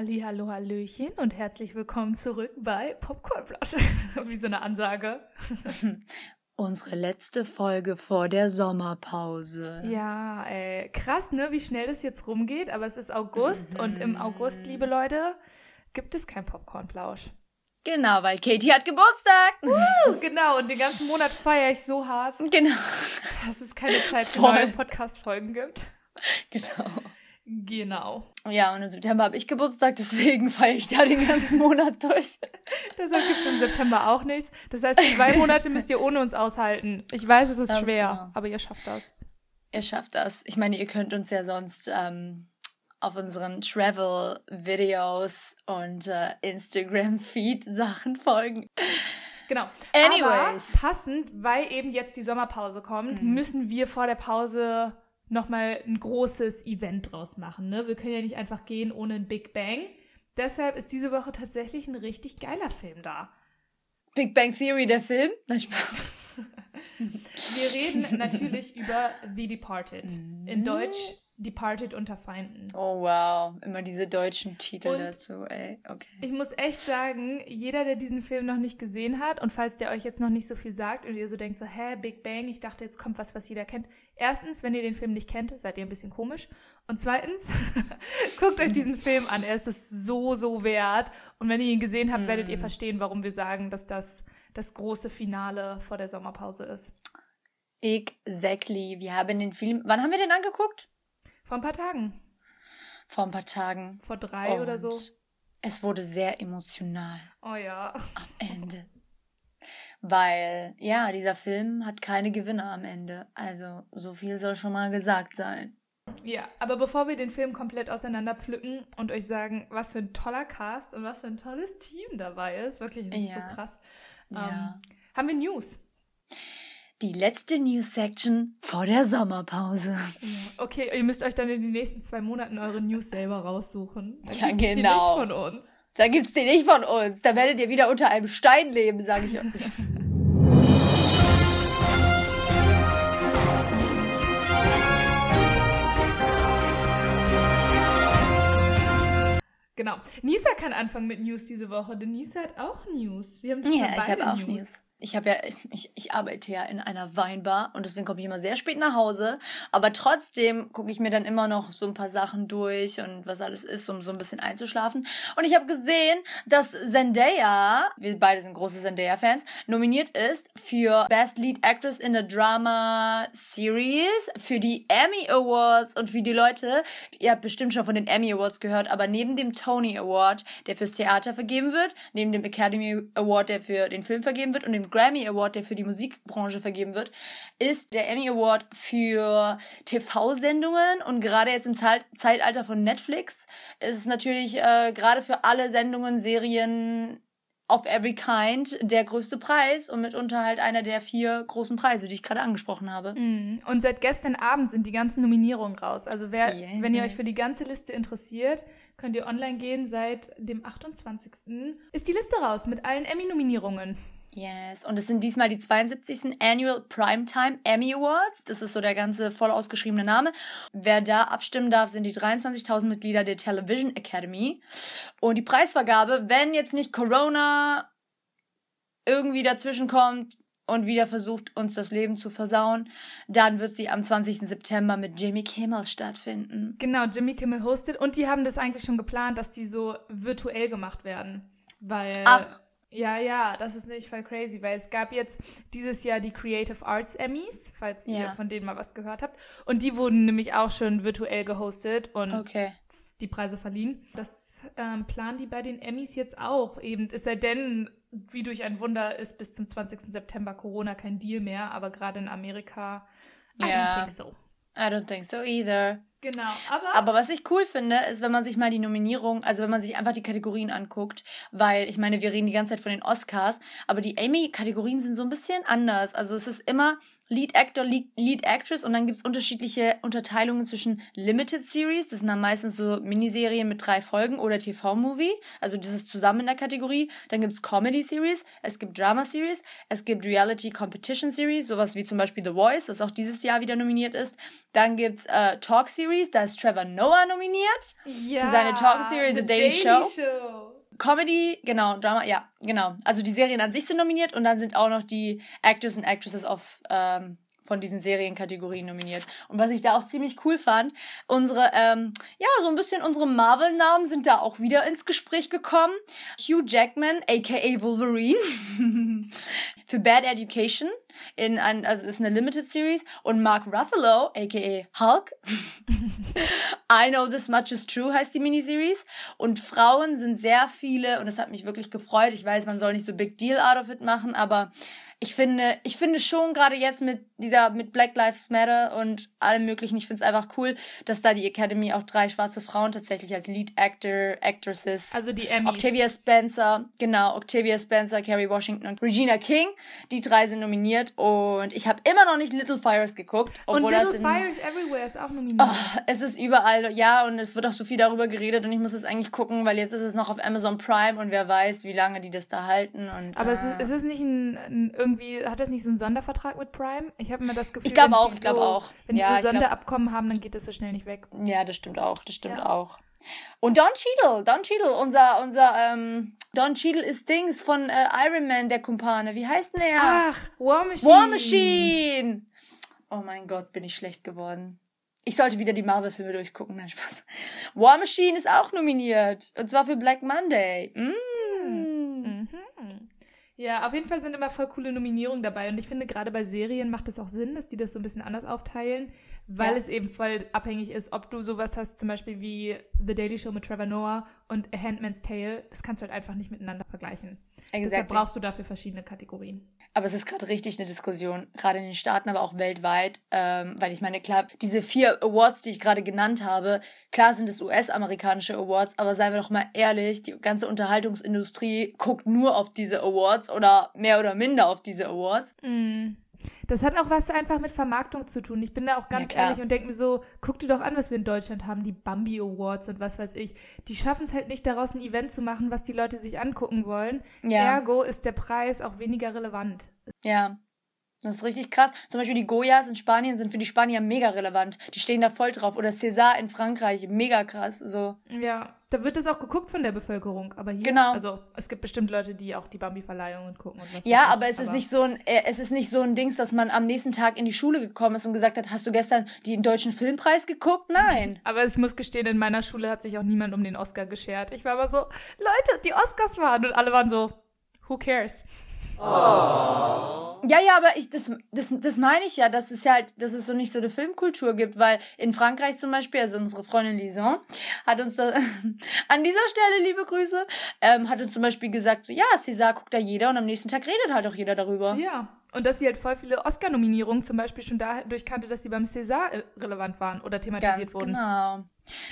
Ali, hallo, hallöchen und herzlich willkommen zurück bei Popcornflasche. Wie so eine Ansage. Unsere letzte Folge vor der Sommerpause. Ja, ey, krass, ne, wie schnell das jetzt rumgeht, aber es ist August und im August, liebe Leute, gibt es kein Popcornplausch. Genau, weil Katie hat Geburtstag. Uh, genau, und den ganzen Monat feiere ich so hart. Genau. Dass es keine Zeit für neue Podcast-Folgen gibt. Genau. Genau. Ja, und im September habe ich Geburtstag, deswegen feiere ich da den ganzen Monat durch. Deshalb gibt es im September auch nichts. Das heißt, zwei Monate müsst ihr ohne uns aushalten. Ich weiß, es ist das schwer, genau. aber ihr schafft das. Ihr schafft das. Ich meine, ihr könnt uns ja sonst ähm, auf unseren Travel-Videos und äh, Instagram-Feed-Sachen folgen. Genau. Anyways. Aber passend, weil eben jetzt die Sommerpause kommt, mhm. müssen wir vor der Pause nochmal ein großes Event draus machen. Ne? Wir können ja nicht einfach gehen ohne ein Big Bang. Deshalb ist diese Woche tatsächlich ein richtig geiler Film da. Big Bang Theory, der Film? Nein, Wir reden natürlich über The Departed. In Deutsch Departed unter Feinden. Oh wow, immer diese deutschen Titel und dazu, ey. Okay. Ich muss echt sagen, jeder, der diesen Film noch nicht gesehen hat und falls der euch jetzt noch nicht so viel sagt und ihr so denkt so, hä, Big Bang, ich dachte, jetzt kommt was, was jeder kennt. Erstens, wenn ihr den Film nicht kennt, seid ihr ein bisschen komisch. Und zweitens, guckt euch diesen Film an. Er ist es so, so wert. Und wenn ihr ihn gesehen habt, werdet ihr mm. verstehen, warum wir sagen, dass das das große Finale vor der Sommerpause ist. Exactly. Wir haben den Film. Wann haben wir den angeguckt? Vor ein paar Tagen. Vor ein paar Tagen. Vor drei Und oder so. Es wurde sehr emotional. Oh ja. Am Ende. Weil, ja, dieser Film hat keine Gewinner am Ende. Also, so viel soll schon mal gesagt sein. Ja, aber bevor wir den Film komplett auseinander pflücken und euch sagen, was für ein toller Cast und was für ein tolles Team dabei ist, wirklich, ja. ist so krass, ja. ähm, haben wir News die letzte News-Section vor der Sommerpause. Okay, ihr müsst euch dann in den nächsten zwei Monaten eure News selber raussuchen. Dann ja, genau. Die nicht von uns. Da gibt's die nicht von uns. Da werdet ihr wieder unter einem Stein leben, sage ich euch. Genau. Nisa kann anfangen mit News diese Woche, denn Nisa hat auch News. Wir haben ja, ich habe auch News. News ich habe ja, ich, ich arbeite ja in einer Weinbar und deswegen komme ich immer sehr spät nach Hause. Aber trotzdem gucke ich mir dann immer noch so ein paar Sachen durch und was alles ist, um so ein bisschen einzuschlafen. Und ich habe gesehen, dass Zendaya, wir beide sind große Zendaya-Fans, nominiert ist für Best Lead Actress in the Drama Series, für die Emmy Awards und für die Leute, ihr habt bestimmt schon von den Emmy Awards gehört, aber neben dem Tony Award, der fürs Theater vergeben wird, neben dem Academy Award, der für den Film vergeben wird und dem Grammy Award, der für die Musikbranche vergeben wird, ist der Emmy Award für TV-Sendungen und gerade jetzt im Zeitalter von Netflix ist es natürlich äh, gerade für alle Sendungen, Serien of every kind der größte Preis und mitunter halt einer der vier großen Preise, die ich gerade angesprochen habe. Mm. Und seit gestern Abend sind die ganzen Nominierungen raus. Also wer, yes. wenn ihr euch für die ganze Liste interessiert, könnt ihr online gehen. Seit dem 28. ist die Liste raus mit allen Emmy-Nominierungen. Yes, und es sind diesmal die 72. Annual Primetime Emmy Awards. Das ist so der ganze voll ausgeschriebene Name. Wer da abstimmen darf, sind die 23.000 Mitglieder der Television Academy. Und die Preisvergabe, wenn jetzt nicht Corona irgendwie dazwischen kommt und wieder versucht, uns das Leben zu versauen, dann wird sie am 20. September mit Jimmy Kimmel stattfinden. Genau, Jimmy Kimmel hostet. Und die haben das eigentlich schon geplant, dass die so virtuell gemacht werden. Weil. Ach ja, ja, das ist nicht voll crazy, weil es gab jetzt dieses Jahr die Creative Arts Emmys, falls ja. ihr von denen mal was gehört habt. Und die wurden nämlich auch schon virtuell gehostet und okay. die Preise verliehen. Das ähm, planen die bei den Emmys jetzt auch. Eben, es sei denn, wie durch ein Wunder ist bis zum 20. September Corona kein Deal mehr, aber gerade in Amerika, I yeah. don't think so. I don't think so either. Genau, aber. Aber was ich cool finde, ist, wenn man sich mal die Nominierung, also wenn man sich einfach die Kategorien anguckt, weil ich meine, wir reden die ganze Zeit von den Oscars, aber die Amy-Kategorien sind so ein bisschen anders. Also es ist immer Lead Actor, Lead, Actress und dann gibt's unterschiedliche Unterteilungen zwischen Limited Series, das sind dann meistens so Miniserien mit drei Folgen oder TV-Movie, also das ist zusammen in der Kategorie. Dann gibt's Comedy Series, es gibt Drama Series, es gibt Reality Competition Series, sowas wie zum Beispiel The Voice, was auch dieses Jahr wieder nominiert ist. Dann gibt's äh, Talk Series Series. Da ist Trevor Noah nominiert Ja. für seine Talk-Serie The, Daily, Show. Show. Comedy, genau, Drama, ja, genau. Also die Serien an sich sind nominiert und dann sind auch noch die Actors und Actresses of, ähm, von diesen Serienkategorien nominiert. Und was ich da auch ziemlich cool fand, unsere, ähm, ja, so ein bisschen unsere Marvel-Namen sind da auch wieder ins Gespräch gekommen. Hugh Jackman, aka Wolverine, für Bad Education, in ein, also ist eine Limited Series, und Mark Ruffalo, aka Hulk, I Know This Much Is True heißt die Miniseries. Und Frauen sind sehr viele, und das hat mich wirklich gefreut. Ich weiß, man soll nicht so Big Deal out of it machen, aber ich finde, ich finde schon gerade jetzt mit dieser, mit Black Lives Matter und allem möglichen, ich finde es einfach cool, dass da die Academy auch drei schwarze Frauen tatsächlich als Lead Actor, Actresses, Also die Emmys. Octavia Spencer, genau, Octavia Spencer, Kerry Washington und Regina King, die drei sind nominiert und ich habe immer noch nicht Little Fires geguckt, Und obwohl Little in, Fires Everywhere ist auch nominiert. Oh, es ist überall, ja, und es wird auch so viel darüber geredet und ich muss es eigentlich gucken, weil jetzt ist es noch auf Amazon Prime und wer weiß, wie lange die das da halten. Und, Aber es äh, ist, es ist nicht ein, ein irgendwie, hat das nicht so einen Sondervertrag mit Prime? Ich habe immer das Gefühl, Ich glaube wenn auch, die ich glaube so, auch. Wenn die Ja, so ich glaub- Sonderabkommen haben, dann geht das so schnell nicht weg. Ja, das stimmt auch, das stimmt Ja. auch. Und Don Cheadle, Don Cheadle, unser, unser, ähm, Don Cheadle ist Dings von äh, Iron Man, der Kumpane. Wie heißt denn er? Ach, War Machine. War Machine! Oh mein Gott, bin ich schlecht geworden. Ich sollte wieder die Marvel-Filme durchgucken, nein, Spaß. War Machine ist auch nominiert. Und zwar für Black Monday. Mm. Ja, auf jeden Fall sind immer voll coole Nominierungen dabei. Und ich finde, gerade bei Serien macht es auch Sinn, dass die das so ein bisschen anders aufteilen, weil Ja. es eben voll abhängig ist, ob du sowas hast, zum Beispiel wie The Daily Show mit Trevor Noah und A Handmaid's Tale. Das kannst du halt einfach nicht miteinander vergleichen. Deshalb Exactly. brauchst du dafür verschiedene Kategorien. Aber es ist gerade richtig eine Diskussion, gerade in den Staaten, aber auch weltweit, ähm, weil ich meine, klar, diese vier Awards, die ich gerade genannt habe, klar sind es US-amerikanische Awards, aber seien wir doch mal ehrlich, die ganze Unterhaltungsindustrie guckt nur auf diese Awards oder mehr oder minder auf diese Awards. Mm. Das hat auch was einfach mit Vermarktung zu tun. Ich bin da auch ganz klar. ehrlich und denke mir so, guck dir doch an, was wir in Deutschland haben, die Bambi Awards und was weiß ich. Die schaffen es halt nicht daraus, ein Event zu machen, was die Leute sich angucken wollen. Ja. Ergo ist der Preis auch weniger relevant. Ja. Das ist richtig krass. Zum Beispiel die Goyas in Spanien sind für die Spanier mega relevant. Die stehen da voll drauf. Oder César in Frankreich, mega krass. So. Ja, da wird es auch geguckt von der Bevölkerung. Aber hier, Genau. also es gibt bestimmt Leute, die auch die Bambi-Verleihungen gucken und was Ja, aber es ist nicht so ein, äh, es ist nicht so ein Dings, dass man am nächsten Tag in die Schule gekommen ist und gesagt hat, hast du gestern den deutschen Filmpreis geguckt? Nein. Aber ich muss gestehen, in meiner Schule hat sich auch niemand um den Oscar geschert. Ich war aber so, Leute, die Oscars waren. Und alle waren so, who cares? Ja, ja, aber ich, das, das, das meine ich ja, dass es ja halt, dass es so nicht so eine Filmkultur gibt, weil in Frankreich zum Beispiel, also unsere Freundin Lison hat uns da, an dieser Stelle, liebe Grüße, ähm, hat uns zum Beispiel gesagt, so, ja, César guckt da jeder und am nächsten Tag redet halt auch jeder darüber. Ja. Und dass sie halt voll viele Oscar-Nominierungen zum Beispiel schon dadurch kannte, dass sie beim César äh, relevant waren oder thematisiert Ganz wurden. genau.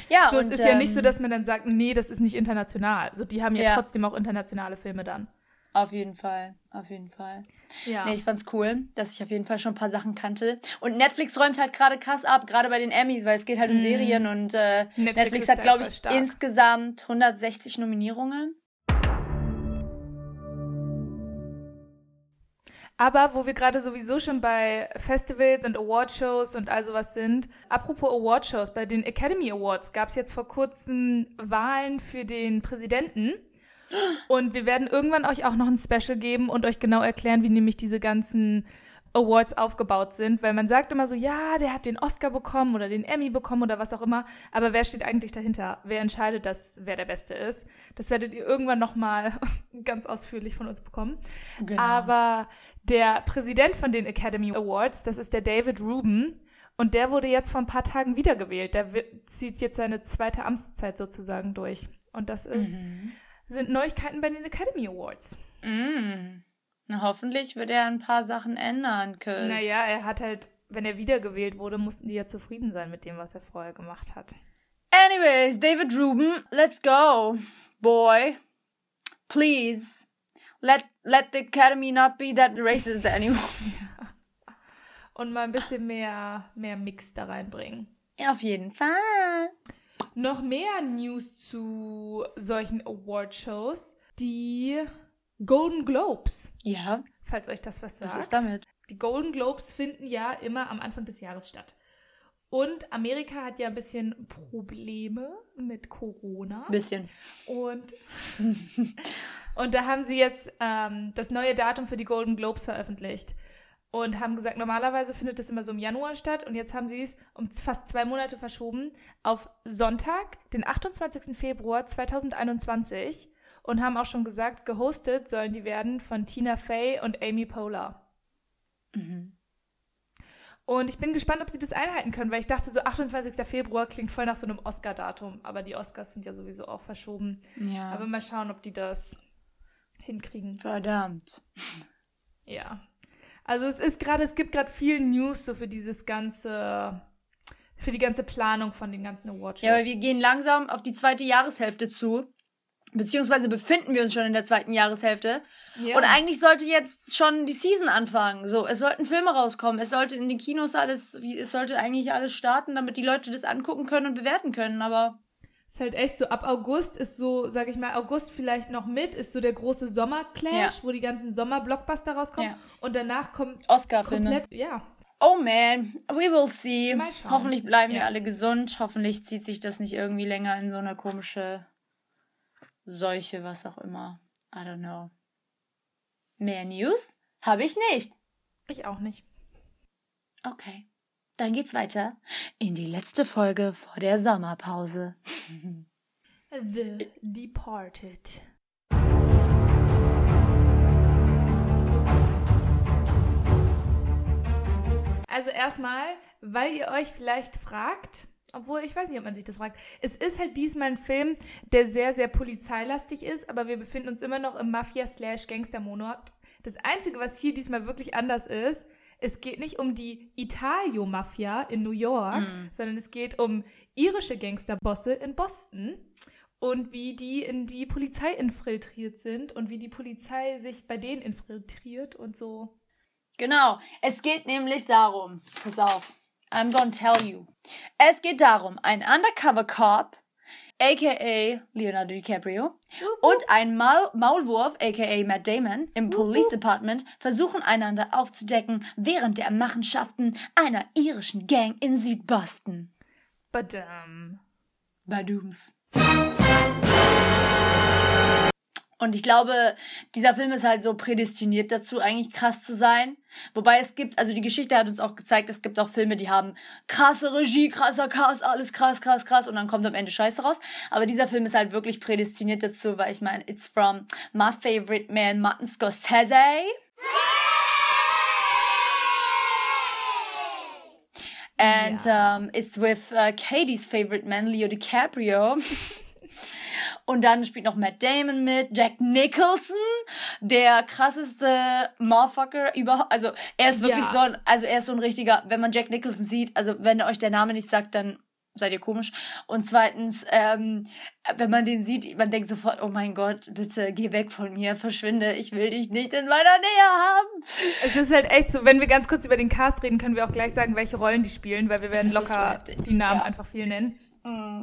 Ja, So, und, es ist ja nicht so, ähm, dass man dann sagt, nee, das ist nicht international. So, die haben ja, Ja. trotzdem auch internationale Filme dann. Auf jeden Fall, auf jeden Fall. Ja. Nee, ich fand's cool, dass ich auf jeden Fall schon ein paar Sachen kannte. Und Netflix räumt halt gerade krass ab, gerade bei den Emmys, weil es geht halt um Mhm. Serien und äh, Netflix Netflix, hat, glaube ich, stark. insgesamt 160 Nominierungen. Aber wo wir gerade sowieso schon bei Festivals und Awardshows und all sowas sind, apropos Awardshows, bei den Academy Awards gab es jetzt vor kurzem Wahlen für den Präsidenten. Und wir werden irgendwann euch auch noch ein Special geben und euch genau erklären, wie nämlich diese ganzen Awards aufgebaut sind, weil man sagt immer so, ja, der hat den Oscar bekommen oder den Emmy bekommen oder was auch immer, aber wer steht eigentlich dahinter? Wer entscheidet, dass wer der Beste ist? Das werdet ihr irgendwann noch mal ganz ausführlich von uns bekommen. Genau. Aber der Präsident von den Academy Awards, das ist der David Rubin. Und der wurde jetzt vor ein paar Tagen wiedergewählt. Der zieht jetzt seine zweite Amtszeit sozusagen durch. Und das ist, Mhm. Sind Neuigkeiten bei den Academy Awards. Mm. Na, hoffentlich wird er ein paar Sachen ändern, cause Naja, er hat halt, wenn er wiedergewählt wurde, mussten die ja zufrieden sein mit dem, was er vorher gemacht hat. Anyways, David Rubin, let's go, boy. Please, let let the Academy not be that racist anymore. Und mal ein bisschen mehr, mehr Mix da reinbringen. Auf jeden Fall. Noch mehr News zu solchen Awardshows. Die Golden Globes, Ja, falls euch das was sagt. was ist damit? Die Golden Globes finden ja immer am Anfang des Jahres statt. Und Amerika hat ja ein bisschen Probleme mit Corona. Bisschen. Und, und da haben sie jetzt ähm, das neue Datum für die Golden Globes veröffentlicht. Und haben gesagt, normalerweise findet es immer so im Januar statt. Und jetzt haben sie es um fast zwei Monate verschoben auf Sonntag, den 28. Februar 2021. Und haben auch schon gesagt, gehostet sollen die werden von Tina Fey und Amy Poehler. Mhm. Und ich bin gespannt, ob sie das einhalten können, weil ich dachte, so 28. Februar klingt voll nach so einem Oscar-Datum. Aber die Oscars sind ja sowieso auch verschoben. Ja. Aber mal schauen, ob die das hinkriegen. Verdammt. Ja. Also es ist gerade, es gibt gerade viel News so für dieses ganze, für die ganze Planung von den ganzen Awards. Ja, aber wir gehen langsam auf die zweite Jahreshälfte zu. Beziehungsweise befinden wir uns schon in der zweiten Jahreshälfte. ja. Und eigentlich sollte jetzt schon die Season anfangen. So, es sollten Filme rauskommen. Es sollte in den Kinos alles, wie, es sollte eigentlich alles starten, damit die Leute das angucken können und bewerten können. Aber ist halt echt so, ab August ist so, sag ich mal, August vielleicht noch mit, ist so der große Sommerclash, Ja. wo die ganzen Sommer-Blockbuster rauskommen. Ja. Und danach kommt Oscar-Filme. komplett, ja. Oh man, we will see. Hoffentlich bleiben wir Ja. alle gesund. Hoffentlich zieht sich das nicht irgendwie länger in so eine komische Seuche, was auch immer. I don't know. Mehr News? Habe ich nicht. Ich auch nicht. Okay. Dann geht's weiter in die letzte Folge vor der Sommerpause. The Departed. Also erstmal, weil ihr euch vielleicht fragt, obwohl ich weiß nicht, ob man sich das fragt, es ist halt diesmal ein Film, der sehr, sehr polizeilastig ist, aber wir befinden uns immer noch im Mafia-Slash-Gangster-Monat. Das Einzige, was hier diesmal wirklich anders ist, es geht nicht um die Italio-Mafia in New York, sondern es geht um irische Gangsterbosse in Boston und wie die in die Polizei infiltriert sind und wie die Polizei sich bei denen infiltriert und so. Genau, es geht nämlich darum, pass auf, I'm gonna tell you. Es geht darum, ein Undercover Cop, aka Leonardo DiCaprio, und ein Maul Maulwurf, aka Matt Damon, im Police Department versuchen einander aufzudecken während der Machenschaften einer irischen Gang in Südboston. Badam. Badooms. Und ich glaube, dieser Film ist halt so prädestiniert dazu, eigentlich krass zu sein. Wobei es gibt, also die Geschichte hat uns auch gezeigt, es gibt auch Filme, die haben krasse Regie, krasser Cast, alles krass, krass, krass und dann kommt am Ende Scheiße raus. Aber dieser Film ist halt wirklich prädestiniert dazu, weil ich meine, it's from my favorite man, Martin Scorsese. And um, it's with uh, Katie's favorite man, Leo DiCaprio. Und dann spielt noch Matt Damon mit, Jack Nicholson, der krasseste Motherfucker überhaupt. Also er ist wirklich Ja. so ein, also er ist so ein richtiger, wenn man Jack Nicholson sieht, also wenn euch der Name nicht sagt, dann seid ihr komisch. Und zweitens, ähm, wenn man den sieht, man denkt sofort, oh mein Gott, bitte geh weg von mir, verschwinde, ich will dich nicht in meiner Nähe haben. Es ist halt echt so, wenn wir ganz kurz über den Cast reden, können wir auch gleich sagen, welche Rollen die spielen, weil wir werden Das so locker heftig. die Namen Ja. einfach viel nennen. Mm.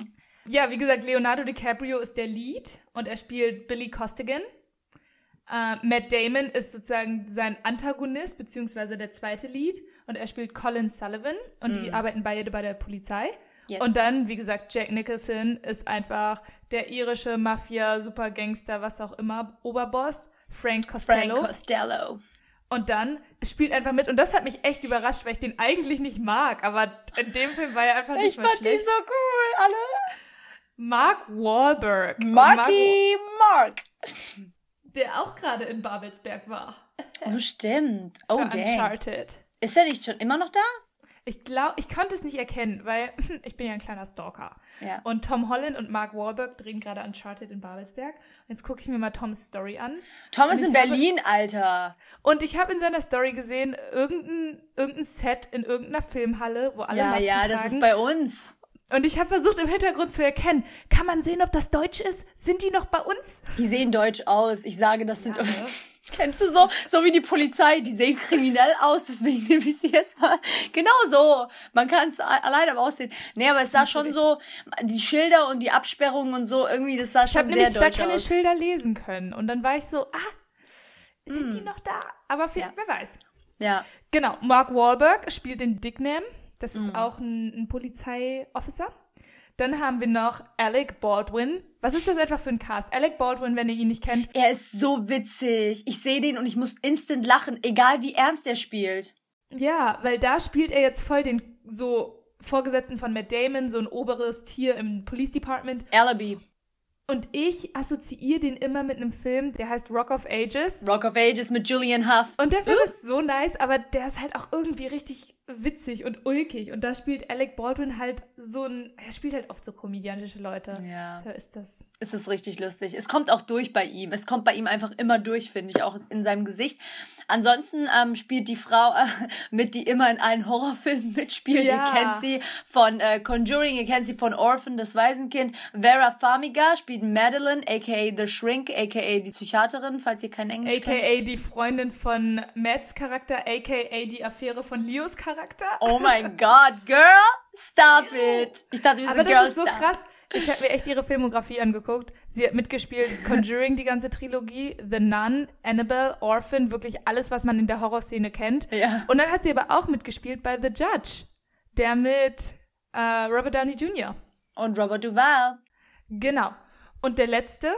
Ja, wie gesagt, Leonardo DiCaprio ist der Lead und er spielt Billy Costigan. Äh, Matt Damon ist sozusagen sein Antagonist, beziehungsweise der zweite Lead. Und er spielt Colin Sullivan und die arbeiten beide bei der Polizei. Mm. Yes. Und dann, wie gesagt, Jack Nicholson ist einfach der irische Mafia, Supergangster, was auch immer, Oberboss, Frank Costello. Frank Costello. Und dann spielt einfach mit. Und das hat mich echt überrascht, weil ich den eigentlich nicht mag. Aber in dem Film war er einfach nicht Ich fand die schlecht. so cool, alle. Mark Wahlberg. Marky Mark. der auch gerade in Babelsberg war. Oh, stimmt. Oh, Für dang. Uncharted. Ist er nicht schon immer noch da? Ich glaube, ich konnte es nicht erkennen, weil ich bin ja ein kleiner Stalker. Ja. Und Tom Holland und Mark Wahlberg drehen gerade Uncharted in Babelsberg. Und jetzt gucke ich mir mal Toms Story an. Tom ist in ich habe- Berlin, Alter. Und ich habe in seiner Story gesehen, irgendein, irgendein Set in irgendeiner Filmhalle, wo alle Ja, Masken ja, tragen. das ist bei uns. Und ich habe versucht, im Hintergrund zu erkennen, kann man sehen, ob das Deutsch ist? Sind die noch bei uns? Die sehen deutsch aus. Ich sage, das sind. Ja, ne? Kennst du so? So wie die Polizei. Die sehen kriminell aus, deswegen nehme ich sie jetzt mal. Genau so. Man kann es alleine am Aussehen. Nee, aber es sah schon so, die Schilder und die Absperrungen und so, irgendwie, das sah Ich schon habe sehr nämlich da deutsch keine aus. Schilder lesen können. Und dann war ich so, ah, sind die noch da? Aber viel, Ja. wer weiß. Ja. Genau, Mark Wahlberg spielt den Dicknam. Das ist Mhm. auch ein, ein Polizeiofficer. Dann haben wir noch Alec Baldwin. Was ist das etwa für ein Cast? Alec Baldwin, wenn ihr ihn nicht kennt. Er ist so witzig. Ich sehe den und ich muss instant lachen, egal wie ernst er spielt. Ja, weil da spielt er jetzt voll den so Vorgesetzten von Matt Damon, so ein oberes Tier im Police Department. Alibi. Und ich assoziiere den immer mit einem Film, der heißt Rock of Ages. Rock of Ages mit Julian Huff. Und der Film ist so nice, aber der ist halt auch irgendwie richtig witzig und ulkig. Und da spielt Alec Baldwin halt so ein. Er spielt halt oft so komödiantische Leute. Ja. So ist das. Es ist richtig lustig. Es kommt auch durch bei ihm. Es kommt bei ihm einfach immer durch, finde ich, auch in seinem Gesicht. Ansonsten ähm, spielt die Frau äh, mit, die immer in allen Horrorfilmen mitspielt. Ja. Ihr kennt sie von äh, Conjuring, ihr kennt sie von Orphan, das Waisenkind. Vera Farmiga spielt Madeline, aka The Shrink, aka die Psychiaterin, falls ihr kein Englisch könnt. AKA die Freundin von Matts Charakter, AKA die Affäre von Leos Charakter. Oh mein Gott, Girl, stop it. Ich dachte, wir sind Aber Girl das ist so Stop. krass. Ich habe mir echt ihre Filmografie angeguckt. Sie hat mitgespielt Conjuring, die ganze Trilogie, The Nun, Annabelle, Orphan, wirklich alles, was man in der Horrorszene kennt. Ja. Und dann hat sie aber auch mitgespielt bei The Judge, der mit äh, Robert Downey Jr. Und Robert Duvall. Genau. Und der letzte,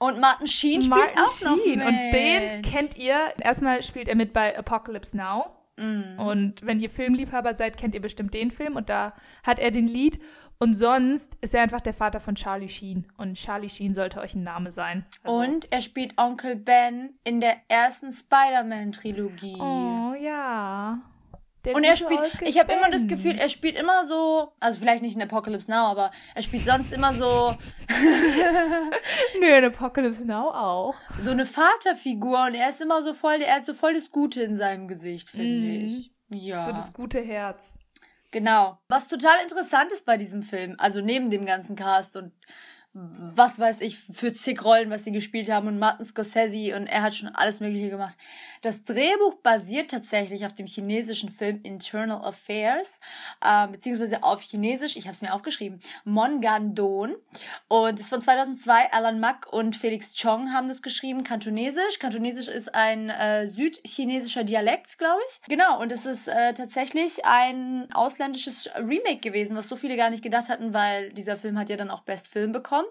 Und Martin Sheen spielt Martin auch noch Sheen. mit. Und den kennt ihr. Erstmal spielt er mit bei Apocalypse Now. Mm. Und wenn ihr Filmliebhaber seid, kennt ihr bestimmt den Film. Und da hat er den Lied. Und sonst ist er einfach der Vater von Charlie Sheen. Und Charlie Sheen sollte euch ein Name sein. Also- Und er spielt Onkel Ben in der ersten Spider-Man-Trilogie. Oh ja. Der Und er spielt, ich habe immer das. Gefühl, er spielt immer so, also vielleicht nicht in Apocalypse Now, aber er spielt sonst immer so, Nö, in Apocalypse Now auch. so eine Vaterfigur und er ist immer so voll, er hat so voll das Gute in seinem Gesicht, finde Mhm. ich. Ja. So das gute Herz. Genau. Was total interessant ist bei diesem Film, also neben dem ganzen Cast und was weiß ich für zig Rollen, was sie gespielt haben und Martin Scorsese und er hat schon alles Mögliche gemacht. Das Drehbuch basiert tatsächlich auf dem chinesischen Film Internal Affairs, äh, beziehungsweise auf Chinesisch, ich habe es mir aufgeschrieben, Mongandon und ist von 2002, Alan Mack und Felix Chong haben das geschrieben, Kantonesisch. Kantonesisch ist ein äh, südchinesischer Dialekt, glaube ich. Genau, und es ist äh, tatsächlich ein ausländisches Remake gewesen, was so viele gar nicht gedacht hatten, weil dieser Film hat ja dann auch Best Film bekommen.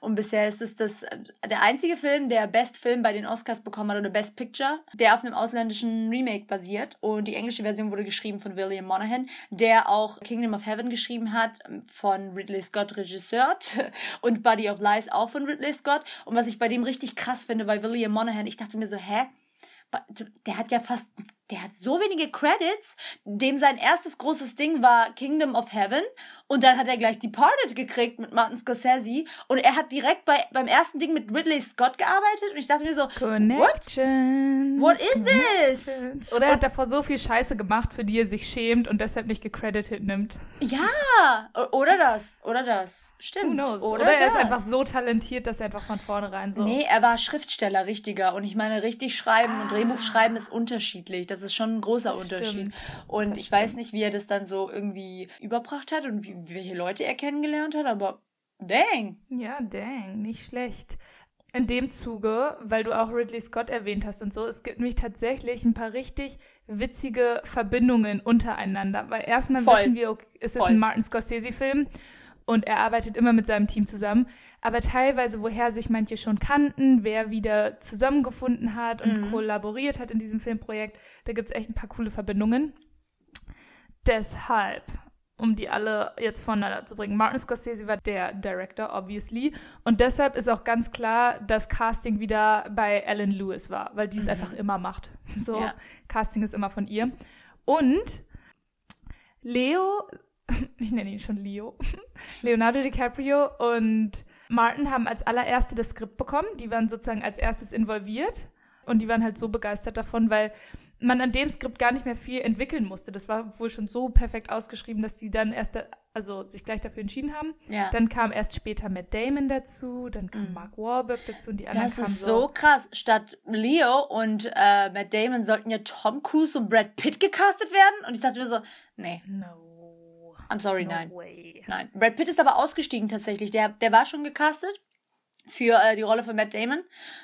Und bisher ist es das, äh, der einzige Film, der Best Film bei den Oscars bekommen hat oder Best Picture, der auf einem ausländischen Remake basiert. Und die englische Version wurde geschrieben von William Monaghan, der auch Kingdom of Heaven geschrieben hat, von Ridley Scott regisseurt und Body of Lies auch von Ridley Scott. Und was ich bei dem richtig krass finde, bei William Monaghan, ich dachte mir so, hä? Der hat ja fast, der hat so wenige Credits. Dem sein erstes großes Ding war Kingdom of Heaven. Und dann hat er gleich Departed gekriegt mit Martin Scorsese. Und er hat direkt bei, beim ersten Ding mit Ridley Scott gearbeitet. Und ich dachte mir so, Connections. what is this? Oder er hat davor so viel Scheiße gemacht, für die er sich schämt und deshalb nicht gecredited nimmt. Ja, oder das, oder das. Stimmt. Oder, Oder, er ist das. einfach so talentiert, dass er einfach von vornherein so. Nee, er war Schriftsteller, richtiger. Und ich meine, richtig schreiben und Drehbuch schreiben ist unterschiedlich. Das ist schon ein großer Das Unterschied. stimmt. Und Das ich weiß nicht, wie er das dann so irgendwie überbracht hat und wie, welche Leute er kennengelernt hat, aber dang. Ja, dang, nicht schlecht. In dem Zuge, weil du auch Ridley Scott erwähnt hast und so, es gibt nämlich tatsächlich ein paar richtig witzige Verbindungen untereinander. Weil erstmal Voll. wissen wir, okay, es ist Voll. ein Martin Scorsese-Film und er arbeitet immer mit seinem Team zusammen. Aber teilweise, woher sich manche schon kannten, wer wieder zusammengefunden hat und Mhm. kollaboriert hat in diesem Filmprojekt, da gibt es echt ein paar coole Verbindungen. Deshalb, um die alle jetzt voneinander zu bringen. Martin Scorsese war der Director, obviously. Und deshalb ist auch ganz klar, dass Casting wieder bei Ellen Lewis war, weil die es einfach immer macht. So, Ja. Casting ist immer von ihr. Und Leo, ich nenne ihn schon Leo, Leonardo DiCaprio und Martin haben als allererste das Skript bekommen. Die waren sozusagen als erstes involviert. Und die waren halt so begeistert davon, weil man an dem Skript gar nicht mehr viel entwickeln musste. Das war wohl schon so perfekt ausgeschrieben, dass die dann erst, da, also sich gleich dafür entschieden haben. Ja. Dann kam erst später Matt Damon dazu, dann kam Mark Wahlberg dazu und die anderen Das ist so krass. Statt Leo und äh, Matt Damon sollten ja Tom Cruise und Brad Pitt gecastet werden. Und ich dachte mir so, nee, No. I'm sorry, no nein. way. Nein. Brad Pitt ist aber ausgestiegen tatsächlich. Der, der war schon gecastet. Für äh, die Rolle von Matt Damon,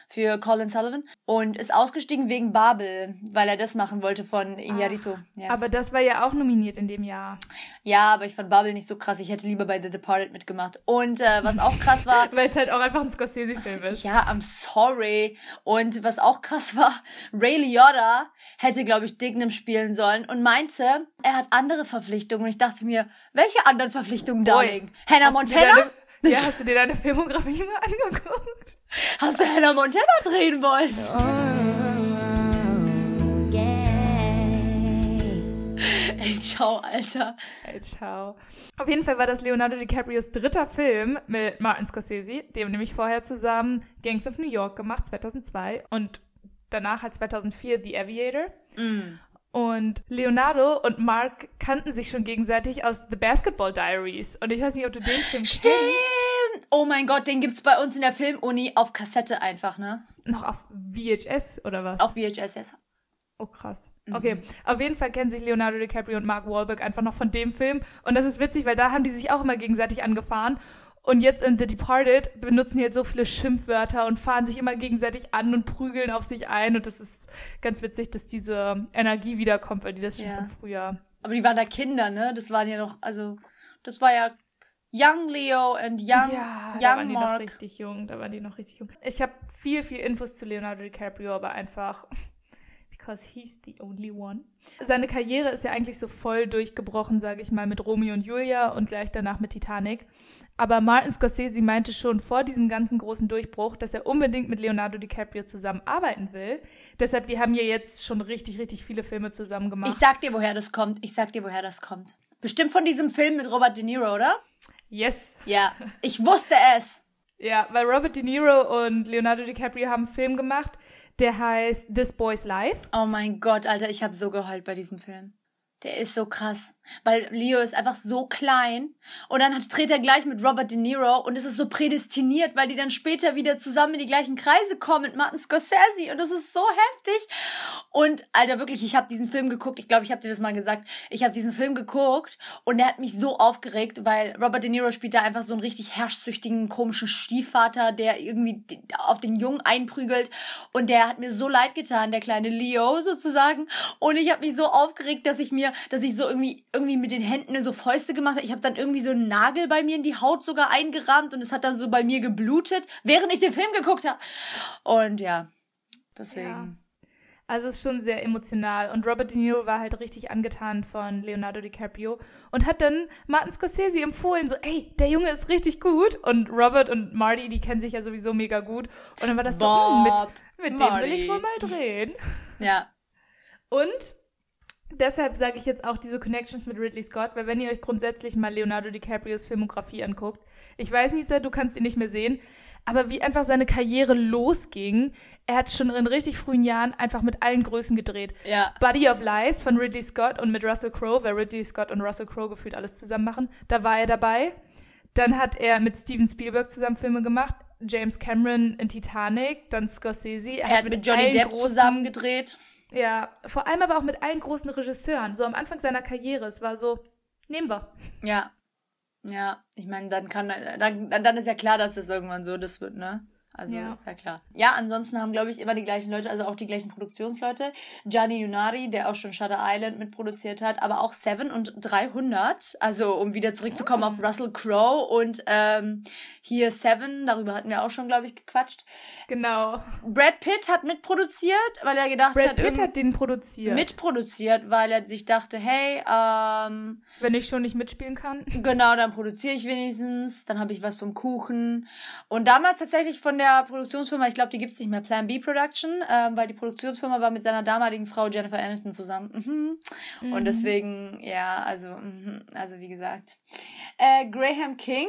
für Colin Sullivan und ist ausgestiegen wegen Babel, weil er das machen wollte von Iñárritu. Yes. Aber das war ja auch nominiert in dem Jahr. Ja, aber ich fand Babel nicht so krass. Ich hätte lieber bei The Departed mitgemacht. Und äh, was auch krass war... weil es halt auch einfach ein Scorsese-Film ist. Ja, I'm sorry. Und was auch krass war, Ray Liotta hätte, glaube ich, Dignam spielen sollen und meinte, er hat andere Verpflichtungen. Und ich dachte mir, welche anderen Verpflichtungen darlegen? Hannah Montana? Ja, hast du dir deine Filmografie mal angeguckt? Hast du Hannah Montana drehen wollen? Oh, yeah. Ey, ciao, Alter. Ey, ciao. Auf jeden Fall war das Leonardo DiCaprios dritter Film mit Martin Scorsese. dem nämlich vorher zusammen Gangs of New York gemacht, 2002. Und danach halt 2004 The Aviator. Mm. Und Leonardo und Mark kannten sich schon gegenseitig aus The Basketball Diaries. Und ich weiß nicht, ob du den Film Stimmt! Kennst. Oh mein Gott, den gibt's bei uns in der Filmuni auf Kassette einfach, ne? Noch auf VHS oder was? Auf VHS, ja. Oh, krass. Mhm. Okay, auf jeden Fall kennen sich Leonardo DiCaprio und Mark Wahlberg einfach noch von dem Film. Und das ist witzig, weil da haben die sich auch immer gegenseitig angefahren. Und jetzt in The Departed benutzen die halt so viele Schimpfwörter und fahren sich immer gegenseitig an und prügeln auf sich ein. Und das ist ganz witzig, dass diese Energie wiederkommt, weil die das schon ja. von früher. Aber die waren da Kinder, ne? Das waren ja noch, also, das war ja Young Leo und Young, ja, young da waren die Mark. noch richtig jung. Da waren die noch richtig jung. Ich habe viel, viel Infos zu Leonardo DiCaprio, aber einfach because he's the only one. Seine Karriere ist ja eigentlich so voll durchgebrochen, sage ich mal, mit Romeo und Julia und gleich danach mit Titanic. Aber Martin Scorsese meinte schon vor diesem ganzen großen Durchbruch, dass er unbedingt mit Leonardo DiCaprio zusammenarbeiten will. Deshalb, die haben ja jetzt schon richtig, richtig viele Filme zusammen gemacht. Ich sag dir, woher das kommt. Ich sag dir, woher das kommt. Bestimmt von diesem Film mit Robert De Niro, oder? Yes. Ja, ich wusste es. Ja, weil Robert De Niro und Leonardo DiCaprio haben einen Film gemacht, der heißt This Boy's Life. Oh mein Gott, Alter, ich habe so geheult bei diesem Film. Der ist so krass, weil Leo ist einfach so klein und dann dreht er gleich mit Robert De Niro und es ist so prädestiniert, weil die dann später wieder zusammen in die gleichen Kreise kommen mit Martin Scorsese und das ist so heftig. Und Alter, wirklich, ich habe diesen Film geguckt, ich glaube, ich habe dir das mal gesagt, ich habe diesen Film geguckt und der hat mich so aufgeregt, weil Robert De Niro spielt da einfach so einen richtig herrschsüchtigen, komischen Stiefvater, der irgendwie auf den Jungen einprügelt. Und der hat mir so leid getan, der kleine Leo sozusagen. Und ich habe mich so aufgeregt, dass ich mir dass ich so irgendwie, irgendwie mit den Händen so Fäuste gemacht habe. Ich habe dann irgendwie so einen Nagel bei mir in die Haut sogar eingerammt und es hat dann so bei mir geblutet, während ich den Film geguckt habe. Und ja, deswegen. Ja. Also es ist schon sehr emotional. Und Robert De Niro war halt richtig angetan von Leonardo DiCaprio und hat dann Martin Scorsese empfohlen, so, ey, der Junge ist richtig gut. Und Robert und Marty, die kennen sich ja sowieso mega gut. Und dann war das Bob, so, hm, mit, mit dem will ich wohl mal drehen. Ja. Und deshalb sage ich jetzt auch diese Connections mit Ridley Scott, weil wenn ihr euch grundsätzlich mal Leonardo DiCaprios Filmografie anguckt, ich weiß, Nisa, du kannst ihn nicht mehr sehen, aber wie einfach seine Karriere losging, er hat schon in richtig frühen Jahren einfach mit allen Größen gedreht. Ja. Buddy of Lies von Ridley Scott und mit Russell Crowe, weil Ridley Scott und Russell Crowe gefühlt alles zusammen machen, da war er dabei. Dann hat er mit Steven Spielberg zusammen Filme gemacht. James Cameron in Titanic, dann Scorsese. Er, er hat mit, mit Johnny Depp zusammen gedreht. Ja, vor allem aber auch mit allen großen Regisseuren. So am Anfang seiner Karriere. Es war so, nehmen wir. Ja. Ja, ich meine, dann kann dann, dann ist ja klar, dass das irgendwann so das wird, ne? Also ja. ist ja klar. Ja, ansonsten haben, glaube ich, immer die gleichen Leute, also auch die gleichen Produktionsleute. Gianni Yunari, der auch schon Shutter Island mitproduziert hat, aber auch Seven und 300. Also um wieder zurückzukommen oh. auf Russell Crowe und ähm, hier Seven, darüber hatten wir auch schon, glaube ich, gequatscht. Genau. Brad Pitt hat mitproduziert, weil er gedacht Brad hat... Brad Pitt hat den produziert. Mitproduziert, weil er sich dachte, hey, ähm... Wenn ich schon nicht mitspielen kann. Genau, dann produziere ich wenigstens, dann habe ich was vom Kuchen. Und damals tatsächlich von der Produktionsfirma, ich glaube, die gibt es nicht mehr, Plan B Production, ähm, weil die Produktionsfirma war mit seiner damaligen Frau Jennifer Aniston zusammen. Mhm. Mhm. Und deswegen, ja, also, mhm, also wie gesagt. Äh, Graham King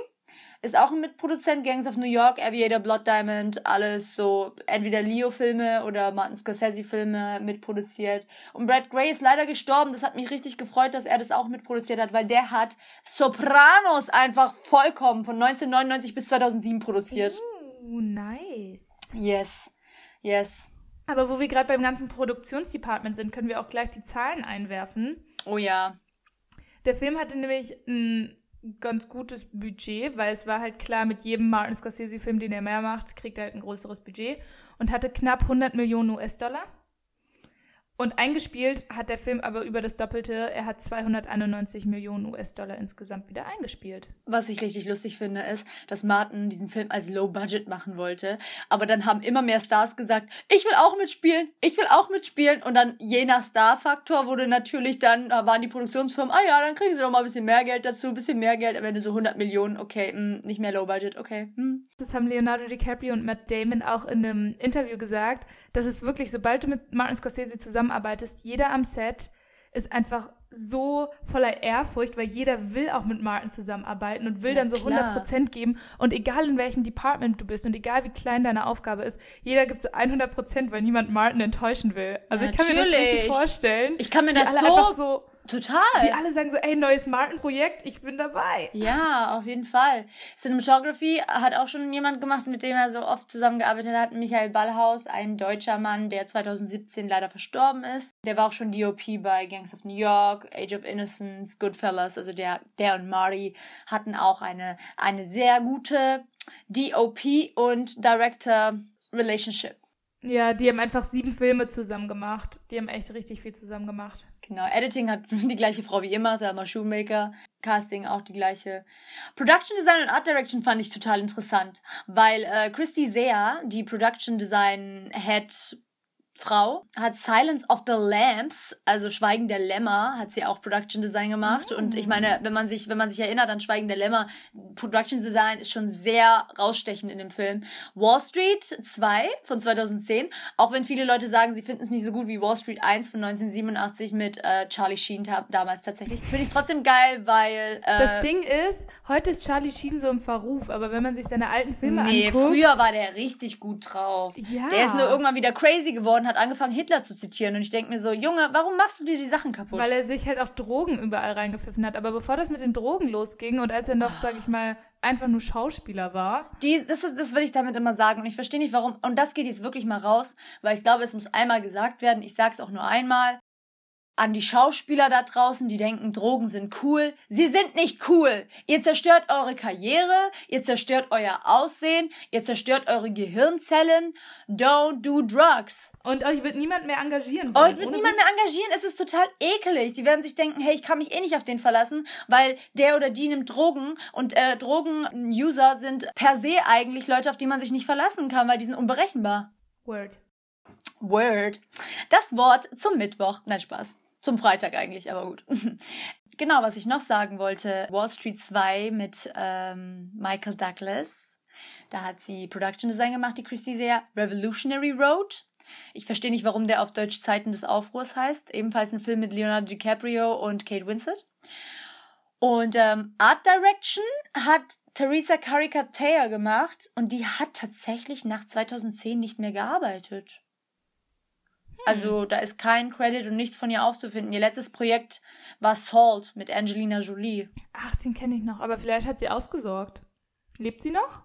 ist auch ein Mitproduzent, Gangs of New York, Aviator, Blood Diamond, alles so, entweder Leo-Filme oder Martin Scorsese-Filme mitproduziert. Und Brad Gray ist leider gestorben. Das hat mich richtig gefreut, dass er das auch mitproduziert hat, weil der hat Sopranos einfach vollkommen von 1999 bis 2007 produziert. Oh, nice. Yes. Yes. Aber wo wir gerade beim ganzen Produktionsdepartment sind, können wir auch gleich die Zahlen einwerfen. Oh ja. Der Film hatte nämlich ein ganz gutes Budget, weil es war halt klar, mit jedem Martin Scorsese-Film, den er mehr macht, kriegt er halt ein größeres Budget und hatte knapp 100 Millionen US-Dollar. Und eingespielt hat der Film aber über das Doppelte. Er hat 291 Millionen US-Dollar insgesamt wieder eingespielt. Was ich richtig lustig finde, ist, dass Martin diesen Film als Low Budget machen wollte. Aber dann haben immer mehr Stars gesagt, ich will auch mitspielen, ich will auch mitspielen. Und dann je nach Star-Faktor wurde natürlich dann, da waren die Produktionsfirmen, ah ja, dann kriegen sie doch mal ein bisschen mehr Geld dazu, ein bisschen mehr Geld. Am Ende so 100 Millionen, okay, mh, hm, nicht mehr Low Budget, okay. Mh. Hm. Das haben Leonardo DiCaprio und Matt Damon auch in einem Interview gesagt, dass es wirklich, sobald du mit Martin Scorsese zusammenarbeitest, jeder am Set ist einfach so voller Ehrfurcht, weil jeder will auch mit Martin zusammenarbeiten und will ja, dann so klar. 100% geben. Und egal in welchem Department du bist und egal wie klein deine Aufgabe ist, jeder gibt so 100%, weil niemand Martin enttäuschen will. Also ja, ich kann natürlich. mir das richtig vorstellen. Ich kann mir das so, so Total. Die alle sagen so, ey, neues Martin-Projekt, ich bin dabei. Ja, auf jeden Fall. Cinematography hat auch schon jemand gemacht, mit dem er so oft zusammengearbeitet hat. Michael Ballhaus, ein deutscher Mann, der 2017 leider verstorben ist. Der war auch schon DOP bei Gangs of New York, Age of Innocence, Goodfellas. Also der, der und Marty hatten auch eine, eine sehr gute DOP und Director Relationship. Ja, die haben einfach sieben Filme zusammen gemacht. Die haben echt richtig viel zusammen gemacht. Genau, Editing hat die gleiche Frau wie immer, Thelma Shoemaker. Casting auch die gleiche. Production Design und Art Direction fand ich total interessant, weil äh, Christy Sea, die Production Design Head Frau hat Silence of the Lambs, also Schweigen der Lämmer, hat sie auch Production Design gemacht. Mhm. Und ich meine, wenn man sich, wenn man sich erinnert an Schweigen der Lämmer, Production Design ist schon sehr rausstechend in dem Film. Wall Street 2 von 2010, auch wenn viele Leute sagen, sie finden es nicht so gut wie Wall Street 1 von 1987 mit äh, Charlie Sheen damals tatsächlich. Finde ich trotzdem geil, weil. Äh, das Ding ist, heute ist Charlie Sheen so im Verruf, aber wenn man sich seine alten Filme nee, anguckt. Nee, früher war der richtig gut drauf. Ja. Der ist nur irgendwann wieder crazy geworden, hat angefangen, Hitler zu zitieren. Und ich denke mir so, Junge, warum machst du dir die Sachen kaputt? Weil er sich halt auch Drogen überall reingepfiffen hat. Aber bevor das mit den Drogen losging und als er noch, sag ich mal, einfach nur Schauspieler war. Die, das, ist, das will ich damit immer sagen. Und ich verstehe nicht, warum. Und das geht jetzt wirklich mal raus, weil ich glaube, es muss einmal gesagt werden. Ich sage es auch nur einmal an die Schauspieler da draußen, die denken, Drogen sind cool. Sie sind nicht cool. Ihr zerstört eure Karriere, ihr zerstört euer Aussehen, ihr zerstört eure Gehirnzellen. Don't do drugs. Und euch wird niemand mehr engagieren wollen. Euch wird niemand Witz. mehr engagieren. Es ist total ekelig. Sie werden sich denken, hey, ich kann mich eh nicht auf den verlassen, weil der oder die nimmt Drogen und äh, Drogen-User sind per se eigentlich Leute, auf die man sich nicht verlassen kann, weil die sind unberechenbar. Word. Word. Das Wort zum Mittwoch. Nein, Spaß. Zum Freitag eigentlich, aber gut. genau, was ich noch sagen wollte. Wall Street 2 mit ähm, Michael Douglas. Da hat sie Production Design gemacht, die Christy sehr. Revolutionary Road. Ich verstehe nicht, warum der auf Deutsch Zeiten des Aufruhrs heißt. Ebenfalls ein Film mit Leonardo DiCaprio und Kate Winslet. Und ähm, Art Direction hat Theresa Caricatea gemacht und die hat tatsächlich nach 2010 nicht mehr gearbeitet. Also da ist kein Credit und nichts von ihr aufzufinden. Ihr letztes Projekt war Salt mit Angelina Jolie. Ach, den kenne ich noch. Aber vielleicht hat sie ausgesorgt. Lebt sie noch?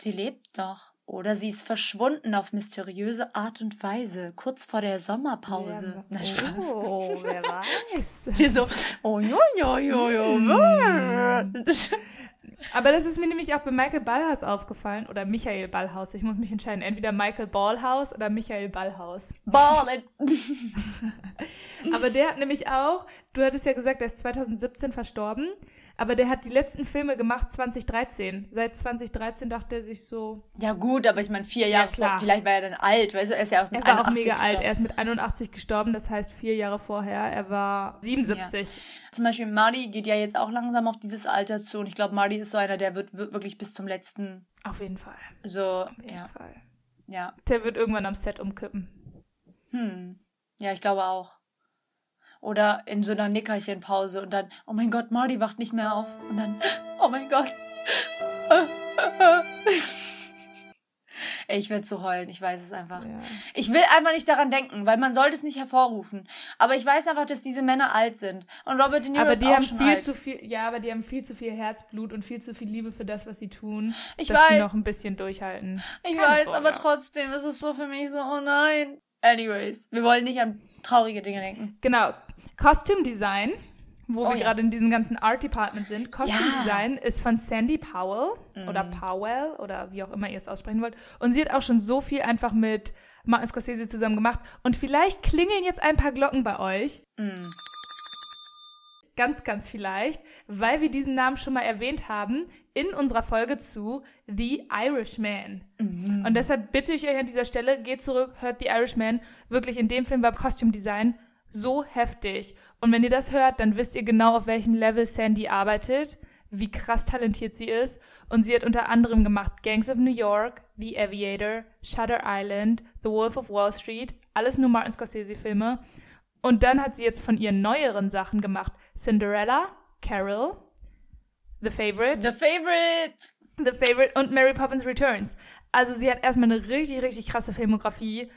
Sie lebt noch. Oder sie ist verschwunden auf mysteriöse Art und Weise, kurz vor der Sommerpause. Ja, Na, Spaß. Oh, wer weiß. Wir so, oh, jo, jo, jo, jo. Aber das ist mir nämlich auch bei Michael Ballhaus aufgefallen. Oder Michael Ballhaus. Ich muss mich entscheiden. Entweder Michael Ballhaus oder Michael Ballhaus. Ballen! Aber der hat nämlich auch, du hattest ja gesagt, er ist 2017 verstorben. Aber der hat die letzten Filme gemacht 2013. Seit 2013 dachte er sich so. Ja, gut, aber ich meine, vier Jahre ja, vor, vielleicht war er dann alt, weißt du, er ist ja auch mit er war auch mega gestorben. alt. Er ist mit 81 gestorben, das heißt vier Jahre vorher. Er war 77. Ja. Zum Beispiel Marty geht ja jetzt auch langsam auf dieses Alter zu und ich glaube, Marty ist so einer, der wird wirklich bis zum letzten. Auf jeden Fall. So, auf jeden ja. Fall. Ja. Der wird irgendwann am Set umkippen. Hm. Ja, ich glaube auch. Oder in so einer Nickerchenpause und dann, oh mein Gott, Marty wacht nicht mehr auf. Und dann, oh mein Gott. Ich werde zu heulen, ich weiß es einfach. Ja. Ich will einfach nicht daran denken, weil man sollte es nicht hervorrufen. Aber ich weiß einfach, dass diese Männer alt sind. Und Robert De Niro aber ist die auch haben schon viel alt. zu viel, ja, aber die haben viel zu viel Herzblut und viel zu viel Liebe für das, was sie tun. Ich dass weiß. Die noch ein bisschen durchhalten. Ich Keine weiß, Sorge. aber trotzdem ist es so für mich so, oh nein. Anyways, wir wollen nicht an traurige Dinge denken. Genau. Costume Design wo Oh wir ja. gerade in diesem ganzen Art Department sind. Costume Ja. Design ist von Sandy Powell oder Powell oder wie auch immer ihr es aussprechen wollt. Und sie hat auch schon so viel einfach mit Martin Scorsese zusammen gemacht. Und vielleicht klingeln jetzt ein paar Glocken bei euch. Mm. Ganz, ganz vielleicht, weil wir diesen Namen schon mal erwähnt haben in unserer Folge zu The Irishman. Und deshalb bitte ich euch an dieser Stelle, geht zurück, hört The Irishman. Wirklich in dem Film war Costume Design so heftig. Und wenn ihr das hört, dann wisst ihr genau, auf welchem Level Sandy arbeitet, wie krass talentiert sie ist. Und sie hat unter anderem gemacht Gangs of New York, The Aviator, Shutter Island, The Wolf of Wall Street, alles nur Martin Scorsese-Filme. Und dann hat sie jetzt von ihren neueren Sachen gemacht Cinderella, Carol, The Favorite, The Favorite. The Favorite und Mary Poppins Returns. Also sie hat erstmal eine richtig, richtig krasse Filmografie.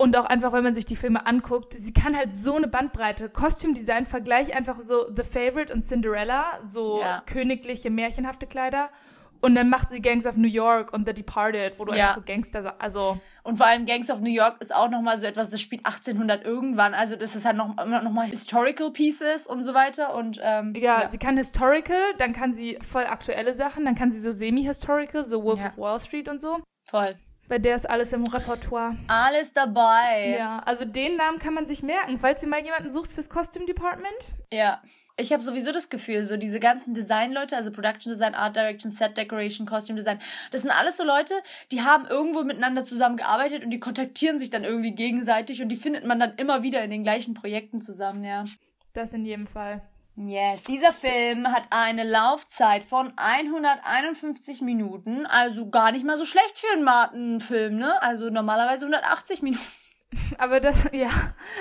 Und auch einfach, wenn man sich die Filme anguckt, sie kann halt so eine Bandbreite. Kostümdesign, Vergleich einfach so The Favorite und Cinderella, so Ja. königliche, märchenhafte Kleider. Und dann macht sie Gangs of New York und The Departed, wo du Ja. einfach so Gangster, also Und vor allem Gangs of New York ist auch nochmal so etwas, das spielt 1800 irgendwann. Also das ist halt noch, noch mal Historical Pieces und so weiter. Und ähm, Ja, sie kann Historical, dann kann sie voll aktuelle Sachen, dann kann sie so Semi-Historical, so Wolf Ja. of Wall Street und so. voll. Bei der ist alles im Repertoire. Alles dabei. Ja, also den Namen kann man sich merken, falls ihr mal jemanden sucht fürs Costume Department. Ja. Ich habe sowieso das Gefühl, so diese ganzen Designleute, also Production Design, Art Direction, Set Decoration, Costume Design, das sind alles so Leute, die haben irgendwo miteinander zusammengearbeitet und die kontaktieren sich dann irgendwie gegenseitig und die findet man dann immer wieder in den gleichen Projekten zusammen, ja. Das in jedem Fall. Yes, dieser Film hat eine Laufzeit von 151 Minuten, also gar nicht mal so schlecht für einen Martin-Film, ne? Also normalerweise 180 Minuten. Aber das, ja,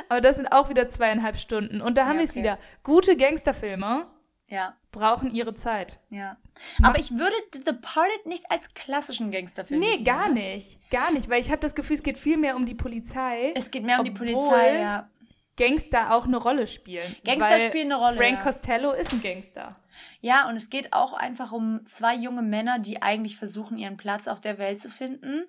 aber das sind auch wieder zweieinhalb Stunden. Und da haben Ja, wir es okay. wieder. Gute Gangsterfilme Ja, brauchen ihre Zeit. ja. Aber ich würde The Departed nicht als klassischen Gangsterfilm Nee, gar ne? nicht. Gar nicht, weil ich habe das Gefühl, es geht viel mehr um die Polizei. Es geht mehr um die Polizei, ja. Gangster auch eine Rolle spielen. Gangster spielen eine Rolle, Frank ja. Costello ist ein Gangster. Ja, und es geht auch einfach um zwei junge Männer, die eigentlich versuchen, ihren Platz auf der Welt zu finden.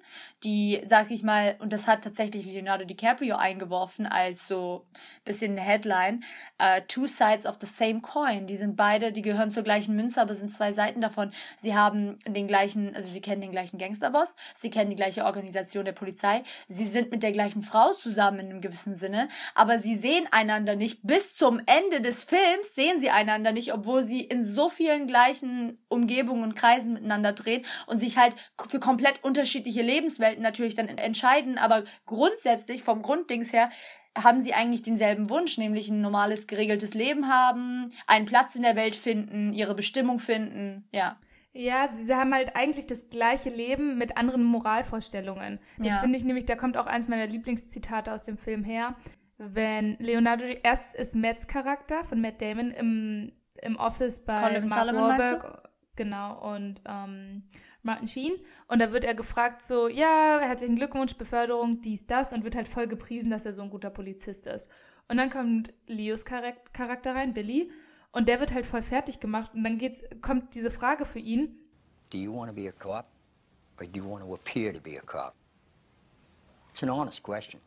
Die, sag ich mal, und das hat tatsächlich Leonardo DiCaprio eingeworfen als so bisschen eine Headline, äh, Two Sides of the Same Coin. Die sind beide, die gehören zur gleichen Münze, aber sind zwei Seiten davon. Sie haben den gleichen, also sie kennen den gleichen Gangsterboss, sie kennen die gleiche Organisation der Polizei, sie sind mit der gleichen Frau zusammen in einem gewissen Sinne, aber sie sehen einander nicht. Bis zum Ende des Films sehen sie einander nicht, obwohl sie in so vielen gleichen Umgebungen und Kreisen miteinander drehen und sich halt für komplett unterschiedliche Lebenswelten natürlich dann entscheiden, aber grundsätzlich vom Grunddings her haben sie eigentlich denselben Wunsch, nämlich ein normales, geregeltes Leben haben, einen Platz in der Welt finden, ihre Bestimmung finden, ja. Ja, sie haben halt eigentlich das gleiche Leben mit anderen Moralvorstellungen. Das Ja. finde ich nämlich, da kommt auch eins meiner Lieblingszitate aus dem Film her. Wenn Leonardo, erst ist Matts Charakter von Matt Damon im, im Office bei Colin Mark meinst Wahlberg, genau, und ähm, Martin Sheen. Und da wird er gefragt so, ja, herzlichen Glückwunsch, Beförderung, dies, das, und wird halt voll gepriesen, dass er so ein guter Polizist ist. Und dann kommt Leos Charak- Charakter rein, Billy, und der wird halt voll fertig gemacht. Und dann geht's, kommt diese Frage für ihn, Do you want to be a cop or do you want to appear to be a cop? It's an honest question.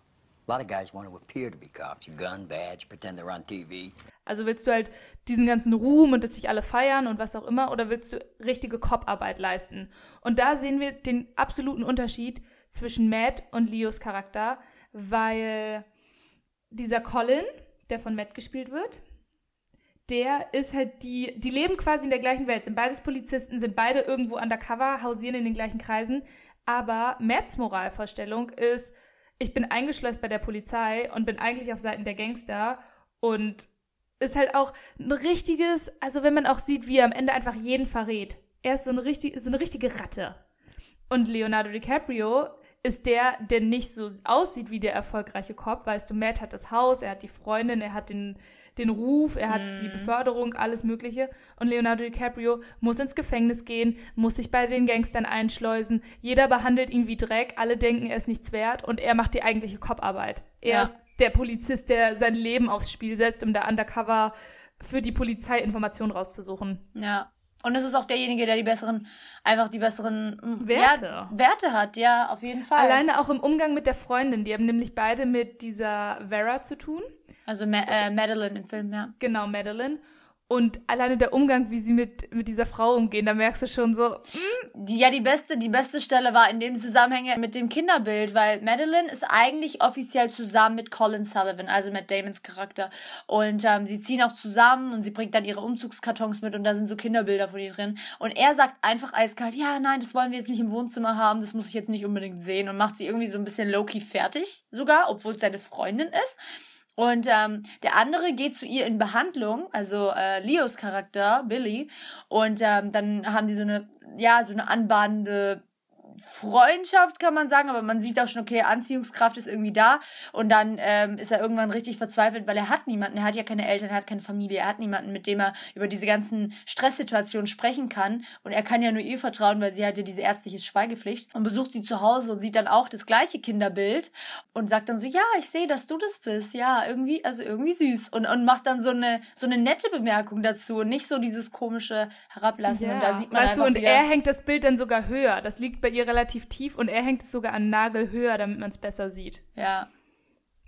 Also willst du halt diesen ganzen Ruhm und dass sich alle feiern und was auch immer oder willst du richtige Cop-Arbeit leisten? Und da sehen wir den absoluten Unterschied zwischen Matt und Leos Charakter, weil dieser Colin, der von Matt gespielt wird, der ist halt die, die leben quasi in der gleichen Welt, sind beides Polizisten, sind beide irgendwo undercover, hausieren in den gleichen Kreisen, aber Matts Moralvorstellung ist, ich bin eingeschleust bei der Polizei und bin eigentlich auf Seiten der Gangster und ist halt auch ein richtiges, also wenn man auch sieht, wie er am Ende einfach jeden verrät. Er ist so eine, richtig, so eine richtige Ratte. Und Leonardo DiCaprio ist der, der nicht so aussieht wie der erfolgreiche Cop. Weißt du, Matt hat das Haus, er hat die Freundin, er hat den, den Ruf, er hat die Beförderung, alles Mögliche. Und Leonardo DiCaprio muss ins Gefängnis gehen, muss sich bei den Gangstern einschleusen. Jeder behandelt ihn wie Dreck, alle denken, er ist nichts wert und er macht die eigentliche Cop-Arbeit. Er Ja. ist der Polizist, der sein Leben aufs Spiel setzt, um da undercover für die Polizei Informationen rauszusuchen. Ja. Und es ist auch derjenige, der die besseren, einfach die besseren mm, Werte. Ja, Werte hat, ja, auf jeden Fall. Alleine auch im Umgang mit der Freundin. Die haben nämlich beide mit dieser Vera zu tun. Also Ma äh, Madeline im Film, ja. Genau, Madeline. Und alleine der Umgang, wie sie mit, mit dieser Frau umgehen, da merkst du schon so, mm, Die, ja, die beste, die beste Stelle war in dem Zusammenhang mit dem Kinderbild, weil Madeline ist eigentlich offiziell zusammen mit Colin Sullivan, also Matt Damons Charakter. Und ähm, sie ziehen auch zusammen und sie bringt dann ihre Umzugskartons mit und da sind so Kinderbilder von ihr drin. Und er sagt einfach eiskalt, ja, nein, das wollen wir jetzt nicht im Wohnzimmer haben, das muss ich jetzt nicht unbedingt sehen und macht sie irgendwie so ein bisschen low-key fertig sogar, obwohl es seine Freundin ist. Und ähm, der andere geht zu ihr in Behandlung, also äh, Leos Charakter, Billy. Und ähm, dann haben die so eine, ja, so eine anbahnende Freundschaft, kann man sagen, aber man sieht auch schon, okay, Anziehungskraft ist irgendwie da. Und dann ähm, ist er irgendwann richtig verzweifelt, weil er hat niemanden, er hat ja keine Eltern, er hat keine Familie, er hat niemanden, mit dem er über diese ganzen Stresssituationen sprechen kann. Und er kann ja nur ihr vertrauen, weil sie hat ja diese ärztliche Schweigepflicht und besucht sie zu Hause und sieht dann auch das gleiche Kinderbild und sagt dann so, ja, ich sehe, dass du das bist. Ja, irgendwie, also irgendwie süß. Und, und macht dann so eine, so eine nette Bemerkung dazu und nicht so dieses komische Herablassen. ja. Und da sieht man weißt du, und wieder, er hängt das Bild dann sogar höher. Das liegt bei ihr relativ tief und er hängt es sogar an Nagel höher, damit man es besser sieht. ja.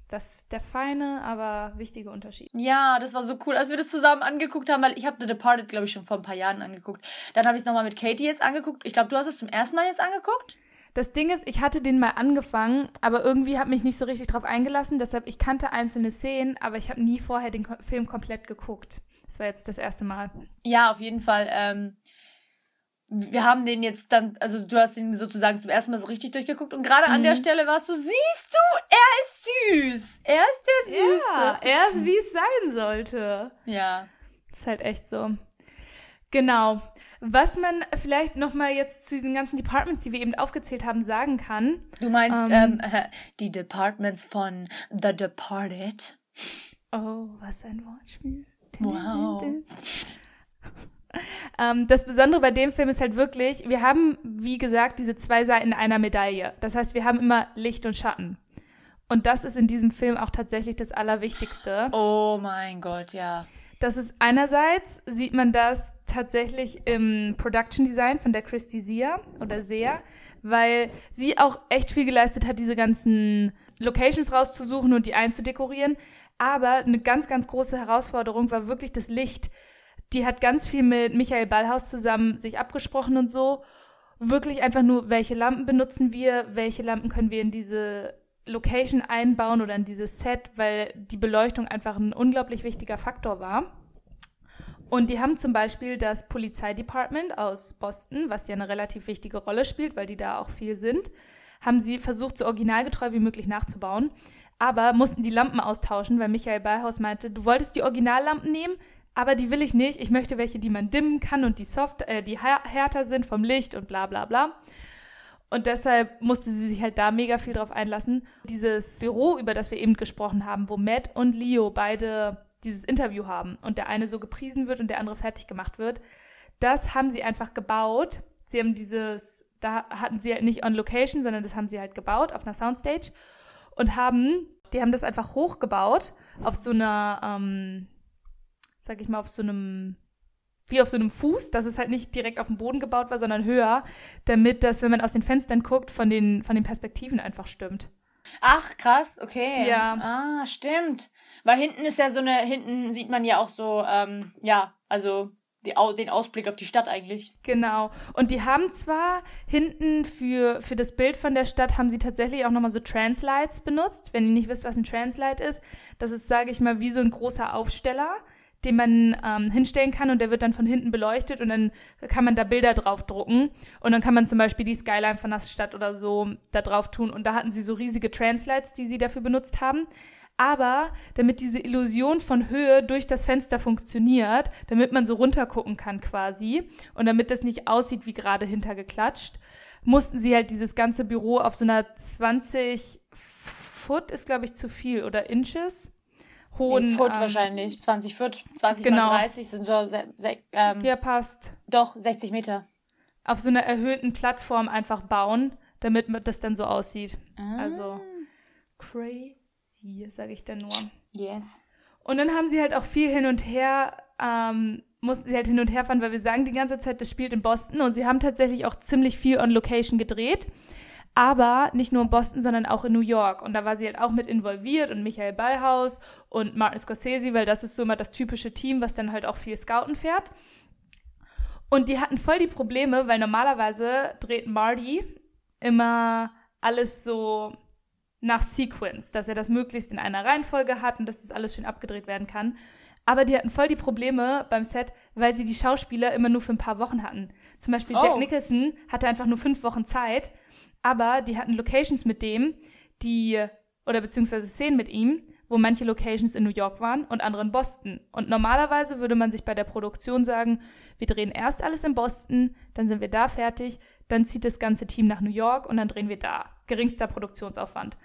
Das ist der feine, aber wichtige Unterschied. Ja, das war so cool, als wir das zusammen angeguckt haben, weil ich habe The Departed, glaube ich, schon vor ein paar Jahren angeguckt. Dann habe ich es nochmal mit Katie jetzt angeguckt. Ich glaube, du hast es zum ersten Mal jetzt angeguckt. Das Ding ist, ich hatte den mal angefangen, aber irgendwie habe mich nicht so richtig drauf eingelassen. Deshalb, ich kannte einzelne Szenen, aber ich habe nie vorher den Film komplett geguckt. Das war jetzt das erste Mal. Ja, auf jeden Fall. Ähm, wir haben den jetzt dann, also du hast ihn sozusagen zum ersten Mal so richtig durchgeguckt und gerade an der Stelle warst du, siehst du, er ist süß. Er ist der Süße. Ja, er ist, wie es sein sollte. Ja. Ist halt echt so. Genau. Was man vielleicht noch mal jetzt zu diesen ganzen Departments, die wir eben aufgezählt haben, sagen kann. Du meinst Ähm. ähm, die Departments von The Departed. Oh, was ein Wortspiel. Wow. Ähm, das Besondere bei dem Film ist halt wirklich, wir haben, wie gesagt, diese zwei Seiten einer Medaille. Das heißt, wir haben immer Licht und Schatten. Und das ist in diesem Film auch tatsächlich das Allerwichtigste. Oh mein Gott, ja. Das ist einerseits, sieht man das tatsächlich im Production Design von der Christy Sia oder Sea, weil sie auch echt viel geleistet hat, diese ganzen Locations rauszusuchen und die einzudekorieren. Aber eine ganz, ganz große Herausforderung war wirklich das Licht. Die hat ganz viel mit Michael Ballhaus zusammen sich abgesprochen und so. Wirklich einfach nur, welche Lampen benutzen wir, welche Lampen können wir in diese Location einbauen oder in dieses Set, weil die Beleuchtung einfach ein unglaublich wichtiger Faktor war. Und die haben zum Beispiel das Polizeidepartment aus Boston, was ja eine relativ wichtige Rolle spielt, weil die da auch viel sind, haben sie versucht, so originalgetreu wie möglich nachzubauen, aber mussten die Lampen austauschen, weil Michael Ballhaus meinte, du wolltest die Originallampen nehmen, aber die will ich nicht. Ich möchte welche, die man dimmen kann und die soft, äh, die här- härter sind vom Licht und bla bla bla. Und deshalb musste sie sich halt da mega viel drauf einlassen. Dieses Büro, über das wir eben gesprochen haben, wo Matt und Leo beide dieses Interview haben und der eine so gepriesen wird und der andere fertig gemacht wird, das haben sie einfach gebaut. Sie haben dieses, da hatten sie halt nicht on location, sondern das haben sie halt gebaut auf einer Soundstage und haben, die haben das einfach hochgebaut auf so einer, ähm, sag ich mal, auf so einem wie auf so einem Fuß, dass es halt nicht direkt auf dem Boden gebaut war, sondern höher, damit das, wenn man aus den Fenstern guckt, von den, von den Perspektiven einfach stimmt. Ach, krass, okay. Ja. Ah, stimmt. Weil hinten ist ja so eine, hinten sieht man ja auch so, ähm, ja, also die, den Ausblick auf die Stadt eigentlich. Genau. Und die haben zwar hinten für, für das Bild von der Stadt haben sie tatsächlich auch nochmal so Translights benutzt. Wenn ihr nicht wisst, was ein Translight ist, das ist, sage ich mal, wie so ein großer Aufsteller, den man ähm, hinstellen kann und der wird dann von hinten beleuchtet und dann kann man da Bilder drauf drucken und dann kann man zum Beispiel die Skyline von der Stadt oder so da drauf tun und da hatten sie so riesige Translights, die sie dafür benutzt haben. Aber damit diese Illusion von Höhe durch das Fenster funktioniert, damit man so runtergucken kann quasi und damit das nicht aussieht wie gerade hintergeklatscht, mussten sie halt dieses ganze Büro auf so einer 20 Foot ist glaube ich zu viel oder Inches hohen Nee, Foot ähm, wahrscheinlich. 20 Foot, 20 Genau. mal 30 sind so, ähm, Ja, passt. doch, 60 Meter. Auf so einer erhöhten Plattform einfach bauen, damit das dann so aussieht. Also crazy, sage ich dann nur. Yes. Und dann haben sie halt auch viel hin und her, ähm, mussten sie halt hin und her fahren, weil wir sagen die ganze Zeit, das spielt in Boston und sie haben tatsächlich auch ziemlich viel on Location gedreht. Aber nicht nur in Boston, sondern auch in New York. Und da war sie halt auch mit involviert und Michael Ballhaus und Martin Scorsese, weil das ist so immer das typische Team, was dann halt auch viel Scouten fährt. Und die hatten voll die Probleme, weil normalerweise dreht Marty immer alles so nach Sequence, dass er das möglichst in einer Reihenfolge hat und dass das alles schön abgedreht werden kann. Aber die hatten voll die Probleme beim Set, weil sie die Schauspieler immer nur für ein paar Wochen hatten. Zum Beispiel Jack Oh. Nicholson hatte einfach nur fünf Wochen Zeit, aber die hatten Locations mit dem, die, oder beziehungsweise Szenen mit ihm, wo manche Locations in New York waren und andere in Boston. Und normalerweise würde man sich bei der Produktion sagen, wir drehen erst alles in Boston, dann sind wir da fertig, dann zieht das ganze Team nach New York und dann drehen wir da. Geringster Produktionsaufwand.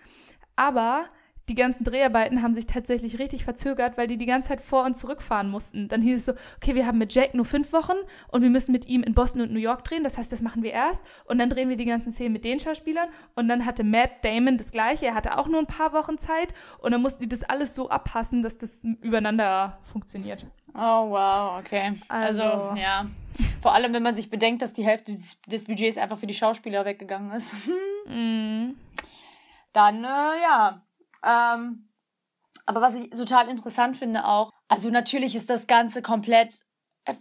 Aber die ganzen Dreharbeiten haben sich tatsächlich richtig verzögert, weil die die ganze Zeit vor und zurückfahren mussten. Dann hieß es so, okay, wir haben mit Jack nur fünf Wochen und wir müssen mit ihm in Boston und New York drehen. Das heißt, das machen wir erst und dann drehen wir die ganzen Szenen mit den Schauspielern. Und dann hatte Matt Damon das Gleiche. Er hatte auch nur ein paar Wochen Zeit und dann mussten die das alles so abpassen, dass das übereinander funktioniert. Oh, wow, okay. Also, Also- ja. Vor allem, wenn man sich bedenkt, dass die Hälfte des, des Budgets einfach für die Schauspieler weggegangen ist. Dann, äh, ja. Ähm, aber was ich total interessant finde auch, also natürlich ist das Ganze komplett äh,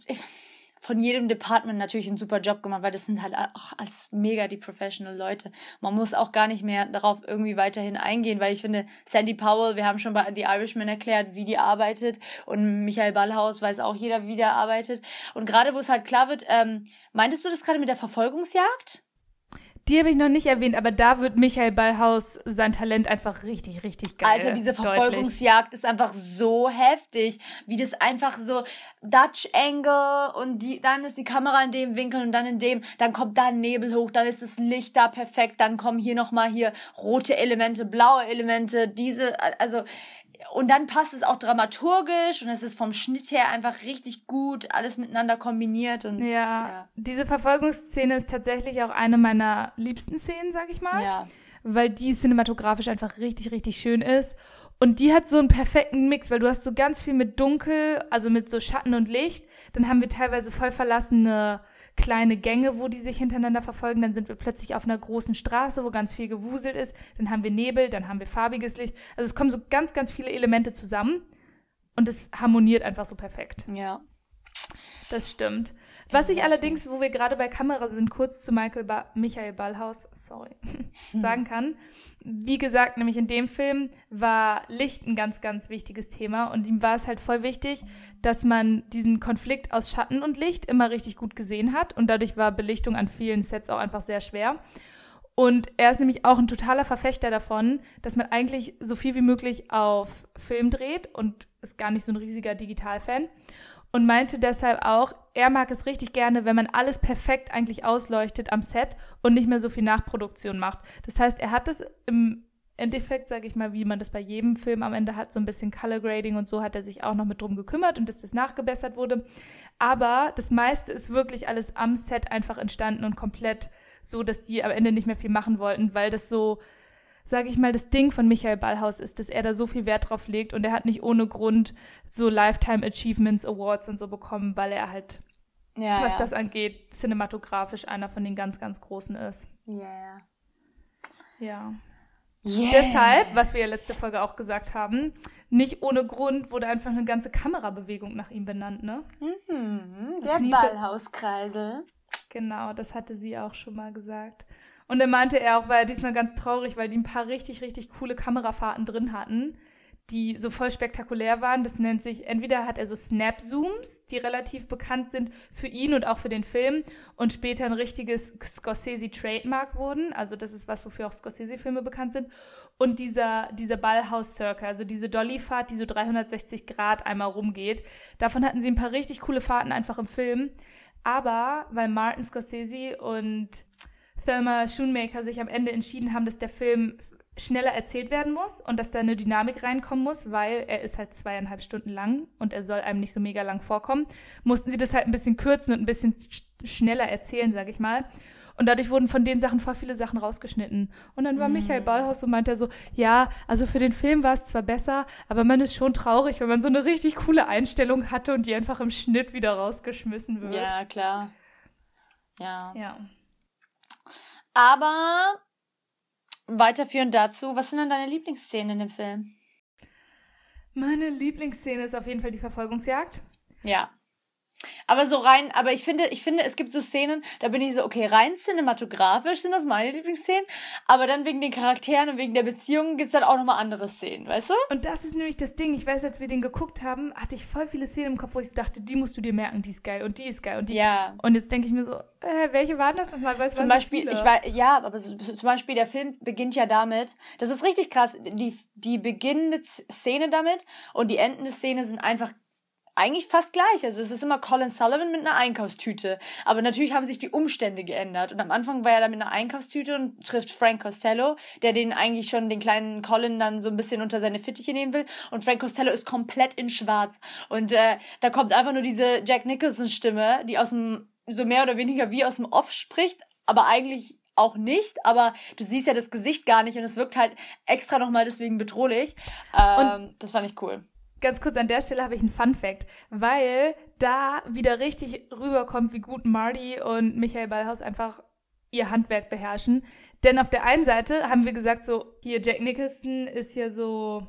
von jedem Department natürlich ein super Job gemacht, weil das sind halt auch als mega die professional Leute. Man muss auch gar nicht mehr darauf irgendwie weiterhin eingehen, weil ich finde, Sandy Powell, wir haben schon bei The Irishman erklärt, wie die arbeitet und Michael Ballhaus weiß auch jeder, wie der arbeitet. Und gerade wo es halt klar wird, ähm, meintest du das gerade mit der Verfolgungsjagd? Die habe ich noch nicht erwähnt, aber da wird Michael Ballhaus sein Talent einfach richtig, richtig geil. Alter, diese deutlich. Verfolgungsjagd ist einfach so heftig, wie das einfach so Dutch Angle und die, dann ist die Kamera in dem Winkel und dann in dem, dann kommt da ein Nebel hoch, dann ist das Licht da perfekt, dann kommen hier nochmal hier rote Elemente, blaue Elemente, diese, also, und dann passt es auch dramaturgisch und es ist vom Schnitt her einfach richtig gut, alles miteinander kombiniert und, Ja, Ja. diese Verfolgungsszene ist tatsächlich auch eine meiner liebsten Szenen, sag ich mal. ja. Weil die cinematografisch einfach richtig, richtig schön ist. Und die hat so einen perfekten Mix, weil du hast so ganz viel mit Dunkel, also mit so Schatten und Licht. Dann haben wir teilweise voll verlassene kleine Gänge, wo die sich hintereinander verfolgen. Dann sind wir plötzlich auf einer großen Straße, wo ganz viel gewuselt ist. Dann haben wir Nebel, dann haben wir farbiges Licht. Also es kommen so ganz, ganz viele Elemente zusammen. Und es harmoniert einfach so perfekt. ja. Das stimmt. Was ich allerdings, wo wir gerade bei Kamera sind, kurz zu Michael ba Michael Ballhaus, sorry, sagen kann. Wie gesagt, nämlich in dem Film war Licht ein ganz, ganz wichtiges Thema und ihm war es halt voll wichtig, dass man diesen Konflikt aus Schatten und Licht immer richtig gut gesehen hat und dadurch war Belichtung an vielen Sets auch einfach sehr schwer. Und er ist nämlich auch ein totaler Verfechter davon, dass man eigentlich so viel wie möglich auf Film dreht und ist gar nicht so ein riesiger Digitalfan. Und meinte deshalb auch, er mag es richtig gerne, wenn man alles perfekt eigentlich ausleuchtet am Set und nicht mehr so viel Nachproduktion macht. Das heißt, er hat es im Endeffekt, sage ich mal, wie man das bei jedem Film am Ende hat, so ein bisschen Color Grading und so hat er sich auch noch mit drum gekümmert und dass das nachgebessert wurde. Aber das meiste ist wirklich alles am Set einfach entstanden und komplett so, dass die am Ende nicht mehr viel machen wollten, weil das so, sage ich mal, das Ding von Michael Ballhaus ist, dass er da so viel Wert drauf legt und er hat nicht ohne Grund so Lifetime Achievements Awards und so bekommen, weil er halt, Ja, was ja. das angeht, cinematografisch einer von den ganz, ganz großen ist. Ja, ja. Yes. Deshalb, was wir ja letzte Folge auch gesagt haben, nicht ohne Grund wurde einfach eine ganze Kamerabewegung nach ihm benannt, ne? Mhm, der Ballhauskreisel. Genau, das hatte sie auch schon mal gesagt. Und dann meinte er auch, war er diesmal ganz traurig, weil die ein paar richtig, richtig coole Kamerafahrten drin hatten, die so voll spektakulär waren. Das nennt sich, entweder hat er so Snap-Zooms, die relativ bekannt sind für ihn und auch für den Film und später ein richtiges Scorsese-Trademark wurden. Also das ist was, wofür auch Scorsese-Filme bekannt sind. Und dieser, dieser Ballhaus-Circle, also diese Dolly-Fahrt, die so 360 Grad einmal rumgeht. Davon hatten sie ein paar richtig coole Fahrten einfach im Film. Aber weil Martin Scorsese und Thelma Schoonmaker sich am Ende entschieden haben, dass der Film schneller erzählt werden muss und dass da eine Dynamik reinkommen muss, weil er ist halt zweieinhalb Stunden lang und er soll einem nicht so mega lang vorkommen, mussten sie das halt ein bisschen kürzen und ein bisschen sch schneller erzählen, sag ich mal. Und dadurch wurden von den Sachen voll viele Sachen rausgeschnitten. Und dann war Michael Ballhaus und meinte er so, ja, also für den Film war es zwar besser, aber man ist schon traurig, wenn man so eine richtig coole Einstellung hatte und die einfach im Schnitt wieder rausgeschmissen wird. Ja, klar. Ja. ja. Aber weiterführend dazu, was sind denn deine Lieblingsszenen in dem Film? Meine Lieblingsszene ist auf jeden Fall die Verfolgungsjagd. Ja. Aber so rein, aber ich finde, ich finde, es gibt so Szenen, da bin ich so, okay, rein cinematografisch sind das meine Lieblingsszenen, aber dann wegen den Charakteren und wegen der Beziehungen gibt's dann auch nochmal andere Szenen, weißt du? Und das ist nämlich das Ding. Ich weiß, als wir den geguckt haben, hatte ich voll viele Szenen im Kopf, wo ich so dachte, die musst du dir merken, die ist geil und die ist geil und die. Ja. Und jetzt denke ich mir so, äh, welche waren das nochmal? Weil Zum Beispiel, ich weiß, ja, aber so, zum Beispiel der Film beginnt ja damit, das ist richtig krass, die, die beginnende Szene damit und die endende Szene sind einfach eigentlich fast gleich. Also es ist immer Colin Sullivan mit einer Einkaufstüte. Aber natürlich haben sich die Umstände geändert. Und am Anfang war er da mit einer Einkaufstüte und trifft Frank Costello, der den eigentlich schon den kleinen Colin dann so ein bisschen unter seine Fittiche nehmen will. Und Frank Costello ist komplett in schwarz. Und äh, da kommt einfach nur diese Jack Nicholson Stimme, die aus dem, so mehr oder weniger wie aus dem Off spricht, aber eigentlich auch nicht, aber du siehst ja das Gesicht gar nicht und es wirkt halt extra nochmal deswegen bedrohlich. Ähm, das fand ich cool. Ganz kurz an der Stelle habe ich einen Fun Fact, weil da wieder richtig rüberkommt, wie gut Marty und Michael Ballhaus einfach ihr Handwerk beherrschen. Denn auf der einen Seite haben wir gesagt, so, hier Jack Nicholson ist ja so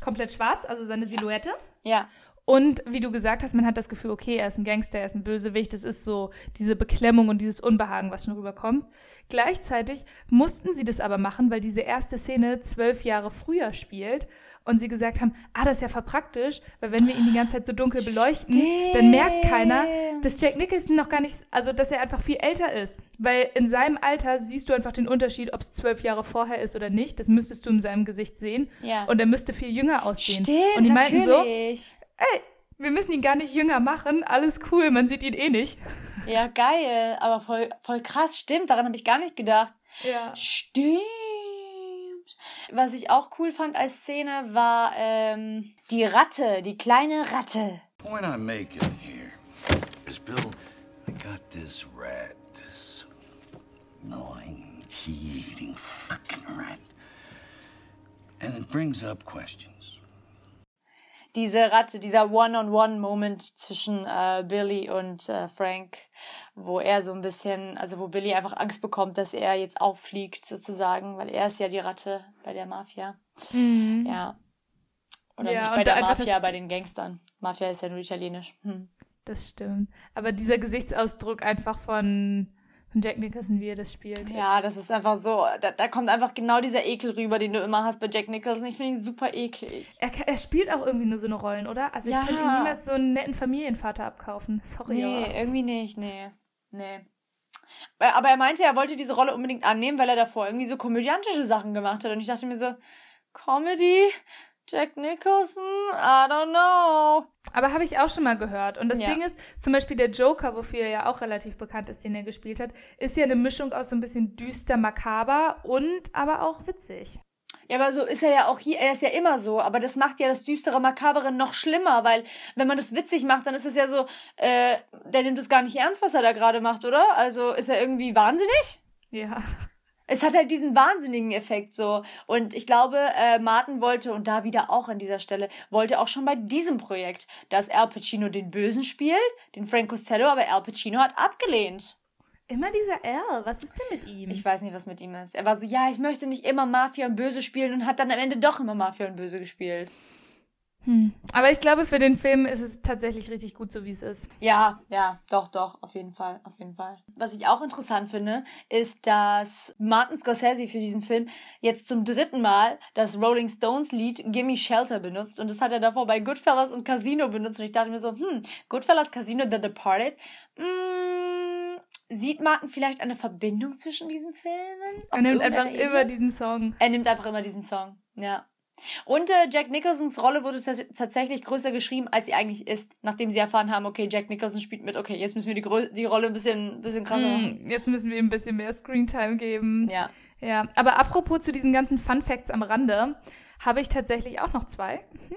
komplett schwarz, also seine Silhouette. Ja. Und wie du gesagt hast, man hat das Gefühl, okay, er ist ein Gangster, er ist ein Bösewicht. Das ist so diese Beklemmung und dieses Unbehagen, was schon rüberkommt. Gleichzeitig mussten sie das aber machen, weil diese erste Szene zwölf Jahre früher spielt und sie gesagt haben, ah, das ist ja verpraktisch, weil wenn wir ihn die ganze Zeit so dunkel beleuchten, dann merkt keiner, dass Jack Nicholson noch gar nicht, also dass er einfach viel älter ist. Weil in seinem Alter siehst du einfach den Unterschied, ob es zwölf Jahre vorher ist oder nicht. Das müsstest du in seinem Gesicht sehen. Ja. Und er müsste viel jünger aussehen. Stimmt, und die meinten so, natürlich. ey, wir müssen ihn gar nicht jünger machen, alles cool, man sieht ihn eh nicht. Ja, geil, aber voll, voll krass, stimmt, daran habe ich gar nicht gedacht. Ja. Stimmt. Was ich auch cool fand als Szene war ähm, die Ratte, die kleine Ratte. point I'm making here is, Bill, I got this rat, this gnawing, key-eating fucking rat. And it brings up questions. Diese Ratte, dieser One-on-One-Moment zwischen äh, Billy und äh, Frank, wo er so ein bisschen, also wo Billy einfach Angst bekommt, dass er jetzt auffliegt sozusagen, weil er ist ja die Ratte bei der Mafia. Ja. Oder Mhm. Ja, nicht bei der Mafia, bei den Gangstern. Mafia ist ja nur italienisch. Hm. Das stimmt. Aber dieser Gesichtsausdruck einfach von, von Jack Nicholson, wie er das spielt. Ja, das ist einfach so, da, da kommt einfach genau dieser Ekel rüber, den du immer hast bei Jack Nicholson. Ich finde ihn super eklig. Er, er spielt auch irgendwie nur so eine Rollen, oder? Also ich Ja. könnte ihm niemals so einen netten Familienvater abkaufen. Sorry. Nee, aber- irgendwie nicht, nee. Nee. Aber aber er meinte, er wollte diese Rolle unbedingt annehmen, weil er davor irgendwie so komödiantische Sachen gemacht hat. Und ich dachte mir so, Comedy? Jack Nicholson? I don't know. Aber habe ich auch schon mal gehört. Und das Ja. Ding ist, zum Beispiel der Joker, wofür er ja auch relativ bekannt ist, den er gespielt hat, ist ja eine Mischung aus so ein bisschen düster, makaber und aber auch witzig. Ja, aber so ist er ja auch hier, er ist ja immer so, aber das macht ja das düstere Makabere noch schlimmer, weil wenn man das witzig macht, dann ist es ja so, äh, der nimmt es gar nicht ernst, was er da gerade macht, oder? Also ist er irgendwie wahnsinnig? Ja. Es hat halt diesen wahnsinnigen Effekt so. Und ich glaube, äh, Martin wollte, und da wieder auch an dieser Stelle, wollte auch schon bei diesem Projekt, dass Al Pacino den Bösen spielt, den Frank Costello, aber Al Pacino hat abgelehnt. Immer dieser L, was ist denn mit ihm? Ich weiß nicht, was mit ihm ist. Er war so, ja, ich möchte nicht immer Mafia und Böse spielen und hat dann am Ende doch immer Mafia und Böse gespielt. Hm. Aber ich glaube, für den Film ist es tatsächlich richtig gut, so wie es ist. Ja, ja, doch, doch, auf jeden Fall, auf jeden Fall. Was ich auch interessant finde, ist, dass Martin Scorsese für diesen Film jetzt zum dritten Mal das Rolling Stones Lied Gimme Shelter benutzt und das hat er davor bei Goodfellas und Casino benutzt und ich dachte mir so, hm, Goodfellas, Casino, The Departed, mm, sieht Martin vielleicht eine Verbindung zwischen diesen Filmen? Er nimmt einfach Ebene? immer diesen Song. Er nimmt einfach immer diesen Song, ja. Und äh, Jack Nicholsons Rolle wurde tats- tatsächlich größer geschrieben, als sie eigentlich ist, nachdem sie erfahren haben, okay, Jack Nicholson spielt mit, okay, jetzt müssen wir die, Grö die Rolle ein bisschen, bisschen krasser machen. Hm, Jetzt müssen wir ihm ein bisschen mehr Screentime geben. Ja. Ja, aber apropos zu diesen ganzen Fun Facts am Rande, habe ich tatsächlich auch noch zwei. Mhm.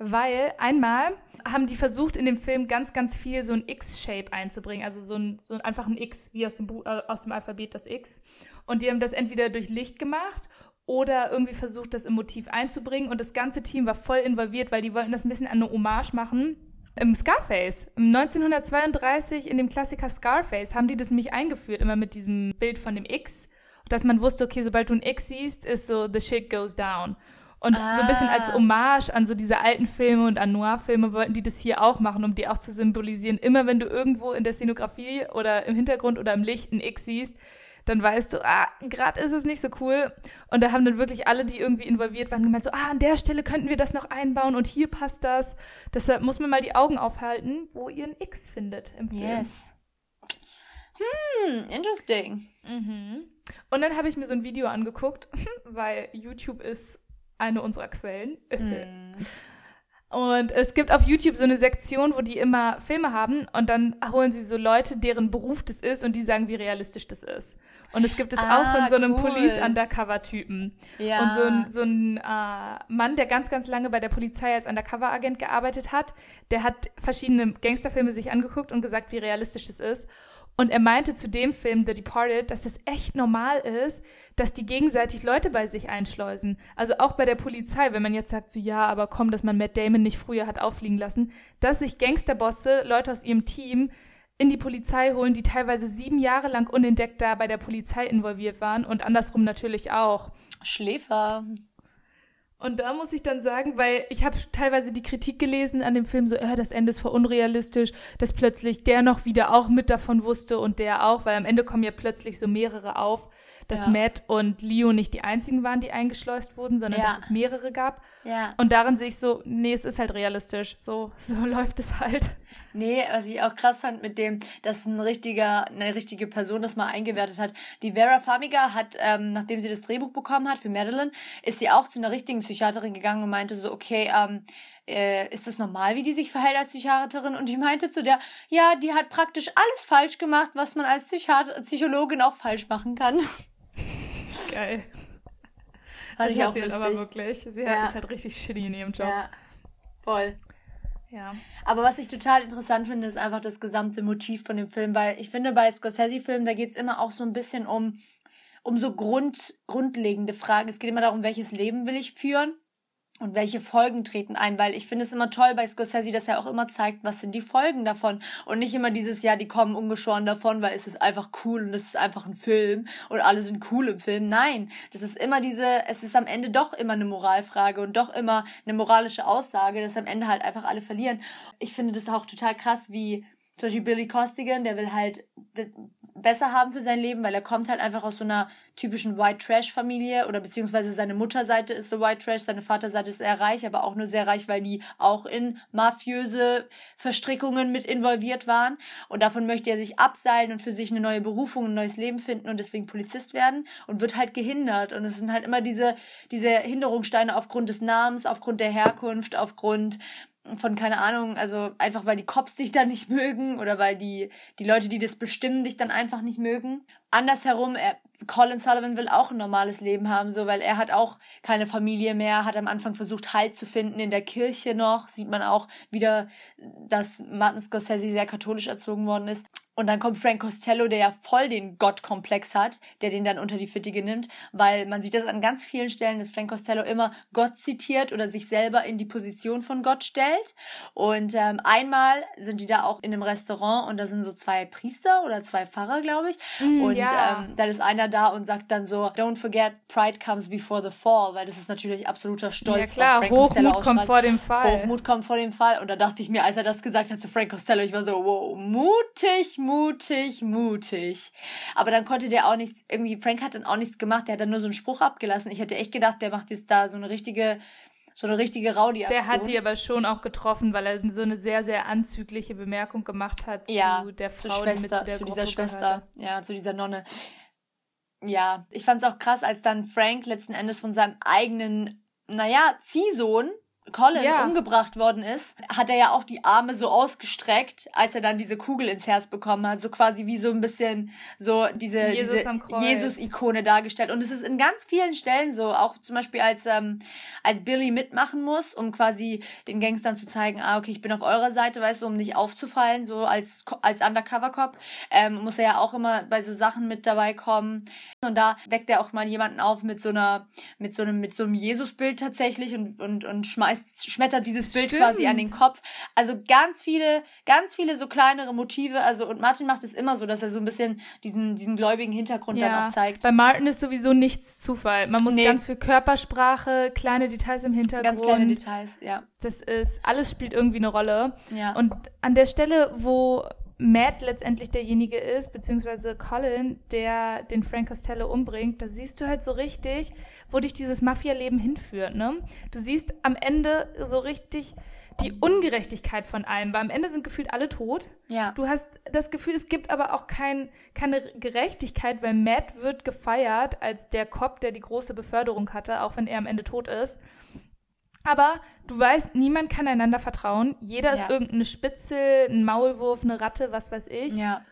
Weil einmal haben die versucht, in dem Film ganz, ganz viel so ein X-Shape einzubringen. Also so ein, so ein, einfach ein X, wie aus dem, Bu äh, aus dem Alphabet das X. Und die haben das entweder durch Licht gemacht oder irgendwie versucht, das im Motiv einzubringen. Und das ganze Team war voll involviert, weil die wollten das ein bisschen an eine Hommage machen. Im Scarface, im 1932 in dem Klassiker Scarface, haben die das nämlich eingeführt, immer mit diesem Bild von dem X. dass man wusste, okay, sobald du ein X siehst, ist so the shit goes down. Und ah. so ein bisschen als ah. Hommage an so diese alten Filme und an Noir-Filme wollten die das hier auch machen, um die auch zu symbolisieren. Immer wenn du irgendwo in der Szenografie oder im Hintergrund oder im Licht ein X siehst, dann weißt du, ah, gerade ist es nicht so cool. Und da haben dann wirklich alle, die irgendwie involviert waren, gemeint so, ah, an der Stelle könnten wir das noch einbauen und hier passt das. Deshalb muss man mal die Augen aufhalten, wo ihr ein X findet im Film. Yes. Hm, interesting. Mhm. Und dann habe ich mir so ein Video angeguckt, weil YouTube ist eine unserer Quellen. Mm. Und es gibt auf YouTube so eine Sektion, wo die immer Filme haben und dann holen sie so Leute, deren Beruf das ist und die sagen, wie realistisch das ist. Und es gibt es ah, auch von so einem cool. Police-Undercover-Typen. Ja. Und so ein, so ein äh, Mann, der ganz, ganz lange bei der Polizei als Undercover-Agent gearbeitet hat, der hat verschiedene Gangsterfilme sich angeguckt und gesagt, wie realistisch das ist. Und er meinte zu dem Film The Departed, dass es echt normal ist, dass die gegenseitig Leute bei sich einschleusen. Also auch bei der Polizei, wenn man jetzt sagt, so ja, aber komm, dass man Matt Damon nicht früher hat auffliegen lassen, dass sich Gangsterbosse, Leute aus ihrem Team in die Polizei holen, die teilweise sieben Jahre lang unentdeckt da bei der Polizei involviert waren und andersrum natürlich auch. Schläfer. Und da muss ich dann sagen, weil ich habe teilweise die Kritik gelesen an dem Film, so, äh, das Ende ist voll unrealistisch, dass plötzlich der noch wieder auch mit davon wusste und der auch, weil am Ende kommen ja plötzlich so mehrere auf, dass ja. Matt und Leo nicht die einzigen waren, die eingeschleust wurden, sondern ja. dass es mehrere gab. Ja. Und darin sehe ich so, nee, es ist halt realistisch. So, so läuft es halt. Nee, was ich auch krass fand mit dem, dass ein richtiger, eine richtige Person das mal eingewertet hat. Die Vera Farmiga hat, ähm, nachdem sie das Drehbuch bekommen hat für Madeline, ist sie auch zu einer richtigen Psychiaterin gegangen und meinte so, okay, ähm, äh, ist das normal, wie die sich verhält als Psychiaterin? Und die meinte zu der, ja, die hat praktisch alles falsch gemacht, was man als Psychiater Psychologin auch falsch machen kann. Geil. Fand das hat sie halt aber wirklich. Sie ja. ist halt richtig shitty in ihrem Job. Ja, voll. Ja. Aber was ich total interessant finde, ist einfach das gesamte Motiv von dem Film, weil ich finde, bei Scorsese-Filmen, da geht es immer auch so ein bisschen um, um so Grund, grundlegende Fragen. Es geht immer darum, welches Leben will ich führen und welche Folgen treten ein, weil ich finde es immer toll bei Scorsese, dass er auch immer zeigt, was sind die Folgen davon und nicht immer dieses Jahr, die kommen ungeschoren davon, weil es ist einfach cool und es ist einfach ein Film und alle sind cool im Film. Nein, das ist immer diese, es ist am Ende doch immer eine Moralfrage und doch immer eine moralische Aussage, dass am Ende halt einfach alle verlieren. Ich finde das auch total krass, wie zum Beispiel Billy Costigan, der will halt besser haben für sein Leben, weil er kommt halt einfach aus so einer typischen White Trash Familie oder beziehungsweise seine Mutterseite ist so White Trash, seine Vaterseite ist eher reich, aber auch nur sehr reich, weil die auch in mafiöse Verstrickungen mit involviert waren. Und davon möchte er sich abseilen und für sich eine neue Berufung, ein neues Leben finden und deswegen Polizist werden und wird halt gehindert. Und es sind halt immer diese diese Hinderungssteine aufgrund des Namens, aufgrund der Herkunft, aufgrund von keine Ahnung, also einfach weil die Cops dich da nicht mögen oder weil die die Leute, die das bestimmen, dich dann einfach nicht mögen. Andersherum, er, Colin Sullivan will auch ein normales Leben haben, so weil er hat auch keine Familie mehr, hat am Anfang versucht Halt zu finden in der Kirche noch, sieht man auch wieder, dass Martin Scorsese sehr katholisch erzogen worden ist. Und dann kommt Frank Costello, der ja voll den Gottkomplex hat, der den dann unter die Fittige nimmt, weil man sieht das an ganz vielen Stellen, dass Frank Costello immer Gott zitiert oder sich selber in die Position von Gott stellt. Und ähm, einmal sind die da auch in einem Restaurant und da sind so zwei Priester oder zwei Pfarrer, glaube ich. Mm, und ja. ähm, dann ist einer da und sagt dann so, don't forget, pride comes before the fall, weil das ist natürlich absoluter Stolz, ja, klar, was Frank Hochmut Costello kommt vor dem Fall. Hochmut kommt vor dem Fall. Und da dachte ich mir, als er das gesagt hat zu Frank Costello, ich war so, wow, mutig, mutig, mutig. Aber dann konnte der auch nichts, irgendwie, Frank hat dann auch nichts gemacht, der hat dann nur so einen Spruch abgelassen. Ich hätte echt gedacht, der macht jetzt da so eine richtige, so eine richtige Raudi Der hat die aber schon auch getroffen, weil er so eine sehr, sehr anzügliche Bemerkung gemacht hat ja, zu der Frau, Schwester, die mit zu der zu Gruppe dieser Schwester, gehörte. ja, zu dieser Nonne. Ja, ich fand es auch krass, als dann Frank letzten Endes von seinem eigenen, naja, Ziehsohn Colin ja. umgebracht worden ist, hat er ja auch die Arme so ausgestreckt, als er dann diese Kugel ins Herz bekommen hat. So quasi wie so ein bisschen so diese Jesus-Ikone Jesus dargestellt. Und es ist in ganz vielen Stellen so, auch zum Beispiel als, ähm, als Billy mitmachen muss, um quasi den Gangstern zu zeigen, ah, okay, ich bin auf eurer Seite, weißt du, um nicht aufzufallen, so als, als Undercover-Cop, ähm, muss er ja auch immer bei so Sachen mit dabei kommen. Und da weckt er auch mal jemanden auf mit so einer, mit so einem, mit so einem Jesus-Bild tatsächlich und, und, und schmeißt schmeißt, schmettert dieses Bild Stimmt. quasi an den Kopf. Also ganz viele, ganz viele so kleinere Motive. Also, und Martin macht es immer so, dass er so ein bisschen diesen, diesen gläubigen Hintergrund ja. dann auch zeigt. Bei Martin ist sowieso nichts Zufall. Man muss nee. ganz viel Körpersprache, kleine Details im Hintergrund. Ganz kleine Details, ja. Das ist, alles spielt irgendwie eine Rolle. Ja. Und an der Stelle, wo Matt letztendlich derjenige ist, beziehungsweise Colin, der den Frank Costello umbringt, da siehst du halt so richtig, wo dich dieses Mafia-Leben hinführt. Ne? Du siehst am Ende so richtig die Ungerechtigkeit von allem, weil am Ende sind gefühlt alle tot. Ja. Du hast das Gefühl, es gibt aber auch kein, keine Gerechtigkeit, weil Matt wird gefeiert als der Cop, der die große Beförderung hatte, auch wenn er am Ende tot ist. Aber du weißt, niemand kann einander vertrauen. Jeder ja. ist irgendeine Spitze, ein Maulwurf, eine Ratte, was weiß ich. Ja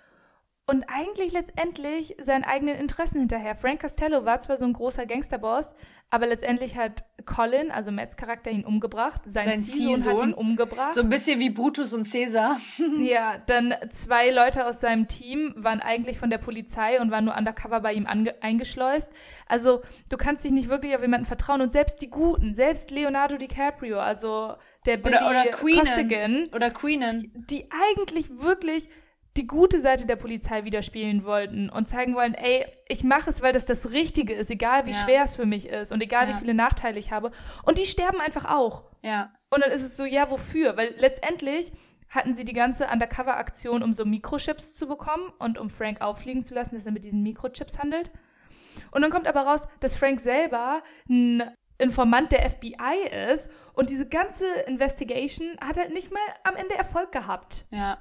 und eigentlich letztendlich seinen eigenen Interessen hinterher. Frank Costello war zwar so ein großer Gangsterboss, aber letztendlich hat Colin, also Matts Charakter, ihn umgebracht. Sein, Sein Ziehsohn hat ihn umgebracht. So ein bisschen wie Brutus und Caesar. ja, dann zwei Leute aus seinem Team waren eigentlich von der Polizei und waren nur undercover bei ihm eingeschleust. Also du kannst dich nicht wirklich auf jemanden vertrauen. Und selbst die Guten, selbst Leonardo DiCaprio, also der Billy oder, oder Queenen, Costigan, oder Queenen, die, die eigentlich wirklich die gute Seite der Polizei widerspielen wollten und zeigen wollen, ey, ich mache es, weil das das Richtige ist, egal wie ja. schwer es für mich ist und egal ja. wie viele Nachteile ich habe. Und die sterben einfach auch. Ja. Und dann ist es so, ja, wofür? Weil letztendlich hatten sie die ganze Undercover-Aktion, um so Mikrochips zu bekommen und um Frank auffliegen zu lassen, dass er mit diesen Mikrochips handelt. Und dann kommt aber raus, dass Frank selber ein Informant der FBI ist und diese ganze Investigation hat halt nicht mal am Ende Erfolg gehabt. Ja.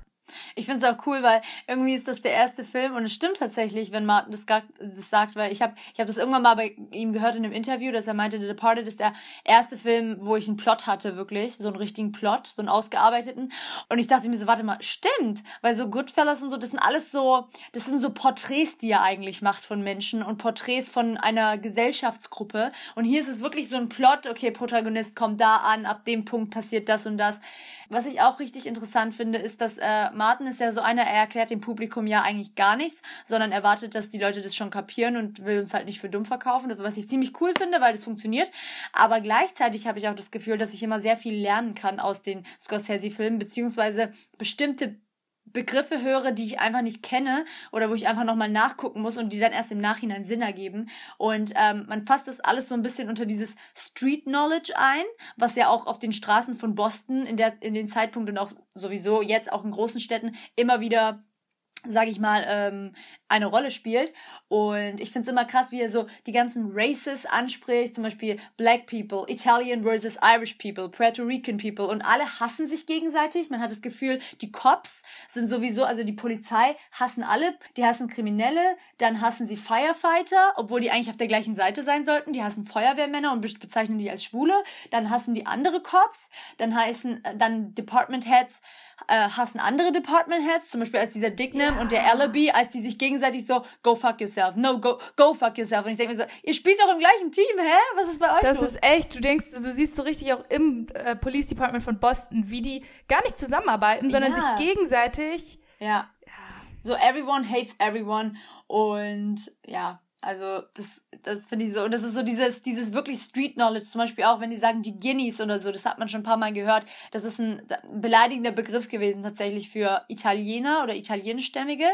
Ich finde es auch cool, weil irgendwie ist das der erste Film und es stimmt tatsächlich, wenn Martin das, das sagt, weil ich habe ich hab das irgendwann mal bei ihm gehört in einem Interview, dass er meinte, The Departed ist der erste Film, wo ich einen Plot hatte, wirklich, so einen richtigen Plot, so einen ausgearbeiteten und ich dachte mir so, warte mal, stimmt, weil so Goodfellas und so, das sind alles so, das sind so Porträts, die er eigentlich macht von Menschen und Porträts von einer Gesellschaftsgruppe und hier ist es wirklich so ein Plot, okay, Protagonist kommt da an, ab dem Punkt passiert das und das. Was ich auch richtig interessant finde, ist, dass äh, Martin ist ja so einer, er erklärt dem Publikum ja eigentlich gar nichts, sondern erwartet, dass die Leute das schon kapieren und will uns halt nicht für dumm verkaufen, was ich ziemlich cool finde, weil das funktioniert. Aber gleichzeitig habe ich auch das Gefühl, dass ich immer sehr viel lernen kann aus den Scorsese-Filmen, beziehungsweise bestimmte Begriffe höre, die ich einfach nicht kenne oder wo ich einfach nochmal nachgucken muss und die dann erst im Nachhinein Sinn ergeben. Und ähm, man fasst das alles so ein bisschen unter dieses Street Knowledge ein, was ja auch auf den Straßen von Boston in, der, in den Zeitpunkten auch sowieso jetzt auch in großen Städten immer wieder sage ich mal, ähm, eine Rolle spielt. Und ich finde es immer krass, wie er so die ganzen Races anspricht, zum Beispiel Black People, Italian versus Irish People, Puerto Rican People und alle hassen sich gegenseitig. Man hat das Gefühl, die Cops sind sowieso, also die Polizei hassen alle, die hassen Kriminelle, dann hassen sie Firefighter, obwohl die eigentlich auf der gleichen Seite sein sollten, die hassen Feuerwehrmänner und bezeichnen die als Schwule, dann hassen die andere Cops, dann heißen, äh, dann Department Heads äh, hassen andere Department Heads, zum Beispiel als dieser Dignam ja. und der Allaby, als die sich gegenseitig so, go fuck yourself, no, go, go fuck yourself. Und ich denke mir so, ihr spielt doch im gleichen Team, hä? Was ist bei euch Das los? ist echt, du denkst, du siehst so richtig auch im äh, Police Department von Boston, wie die gar nicht zusammenarbeiten, sondern ja. sich gegenseitig. Ja. So, everyone hates everyone. Und ja, also das, das finde ich so. Und das ist so dieses, dieses wirklich Street Knowledge, zum Beispiel auch, wenn die sagen die Guineas oder so, das hat man schon ein paar Mal gehört. Das ist ein beleidigender Begriff gewesen tatsächlich für Italiener oder italienischstämmige.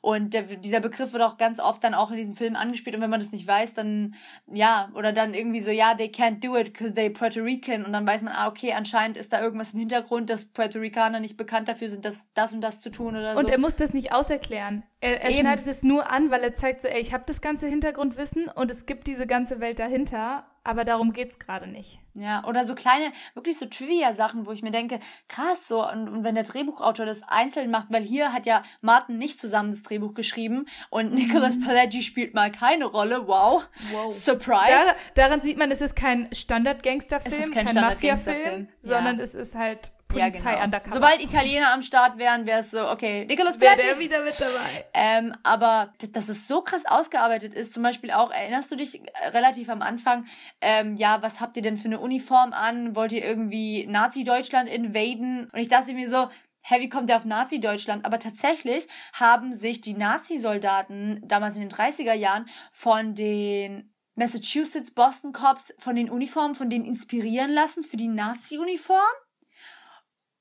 Und der, dieser Begriff wird auch ganz oft dann auch in diesen Filmen angespielt. Und wenn man das nicht weiß, dann, ja, oder dann irgendwie so, ja, they can't do it because they Puerto Rican. Und dann weiß man, ah, okay, anscheinend ist da irgendwas im Hintergrund, dass Puerto Ricaner nicht bekannt dafür sind, das, das und das zu tun oder so. Und er muss das nicht auserklären. Er, er schneidet es nur an, weil er zeigt so, ey, ich habe das ganze Hintergrundwissen und es gibt diese ganze Welt dahinter, aber darum geht's gerade nicht. Ja, oder so kleine, wirklich so Trivia-Sachen, wo ich mir denke, krass, so, und, und wenn der Drehbuchautor das einzeln macht, weil hier hat ja Martin nicht zusammen das Drehbuch geschrieben und mhm. Pileggi spielt mal keine Rolle, wow, wow. Surprise. Da, daran sieht man, es ist kein Standard-Gangster-Film, es ist kein, kein Mafia-Film, sondern ja. es ist halt Polizei ja, genau. undercover. Sobald Italiener am Start wären, wäre es so, okay, Nicolas Wäre der wieder mit dabei. Ähm, aber dass es so krass ausgearbeitet ist, zum Beispiel auch, erinnerst du dich äh, relativ am Anfang, ähm, ja, was habt ihr denn für eine Uniform an? Wollt ihr irgendwie Nazi-Deutschland invaden? Und ich dachte mir so, hä, wie kommt der auf Nazi-Deutschland? Aber tatsächlich haben sich die Nazi-Soldaten damals in den 30er Jahren von den Massachusetts Boston Cops von den Uniformen von denen inspirieren lassen für die Nazi-Uniform.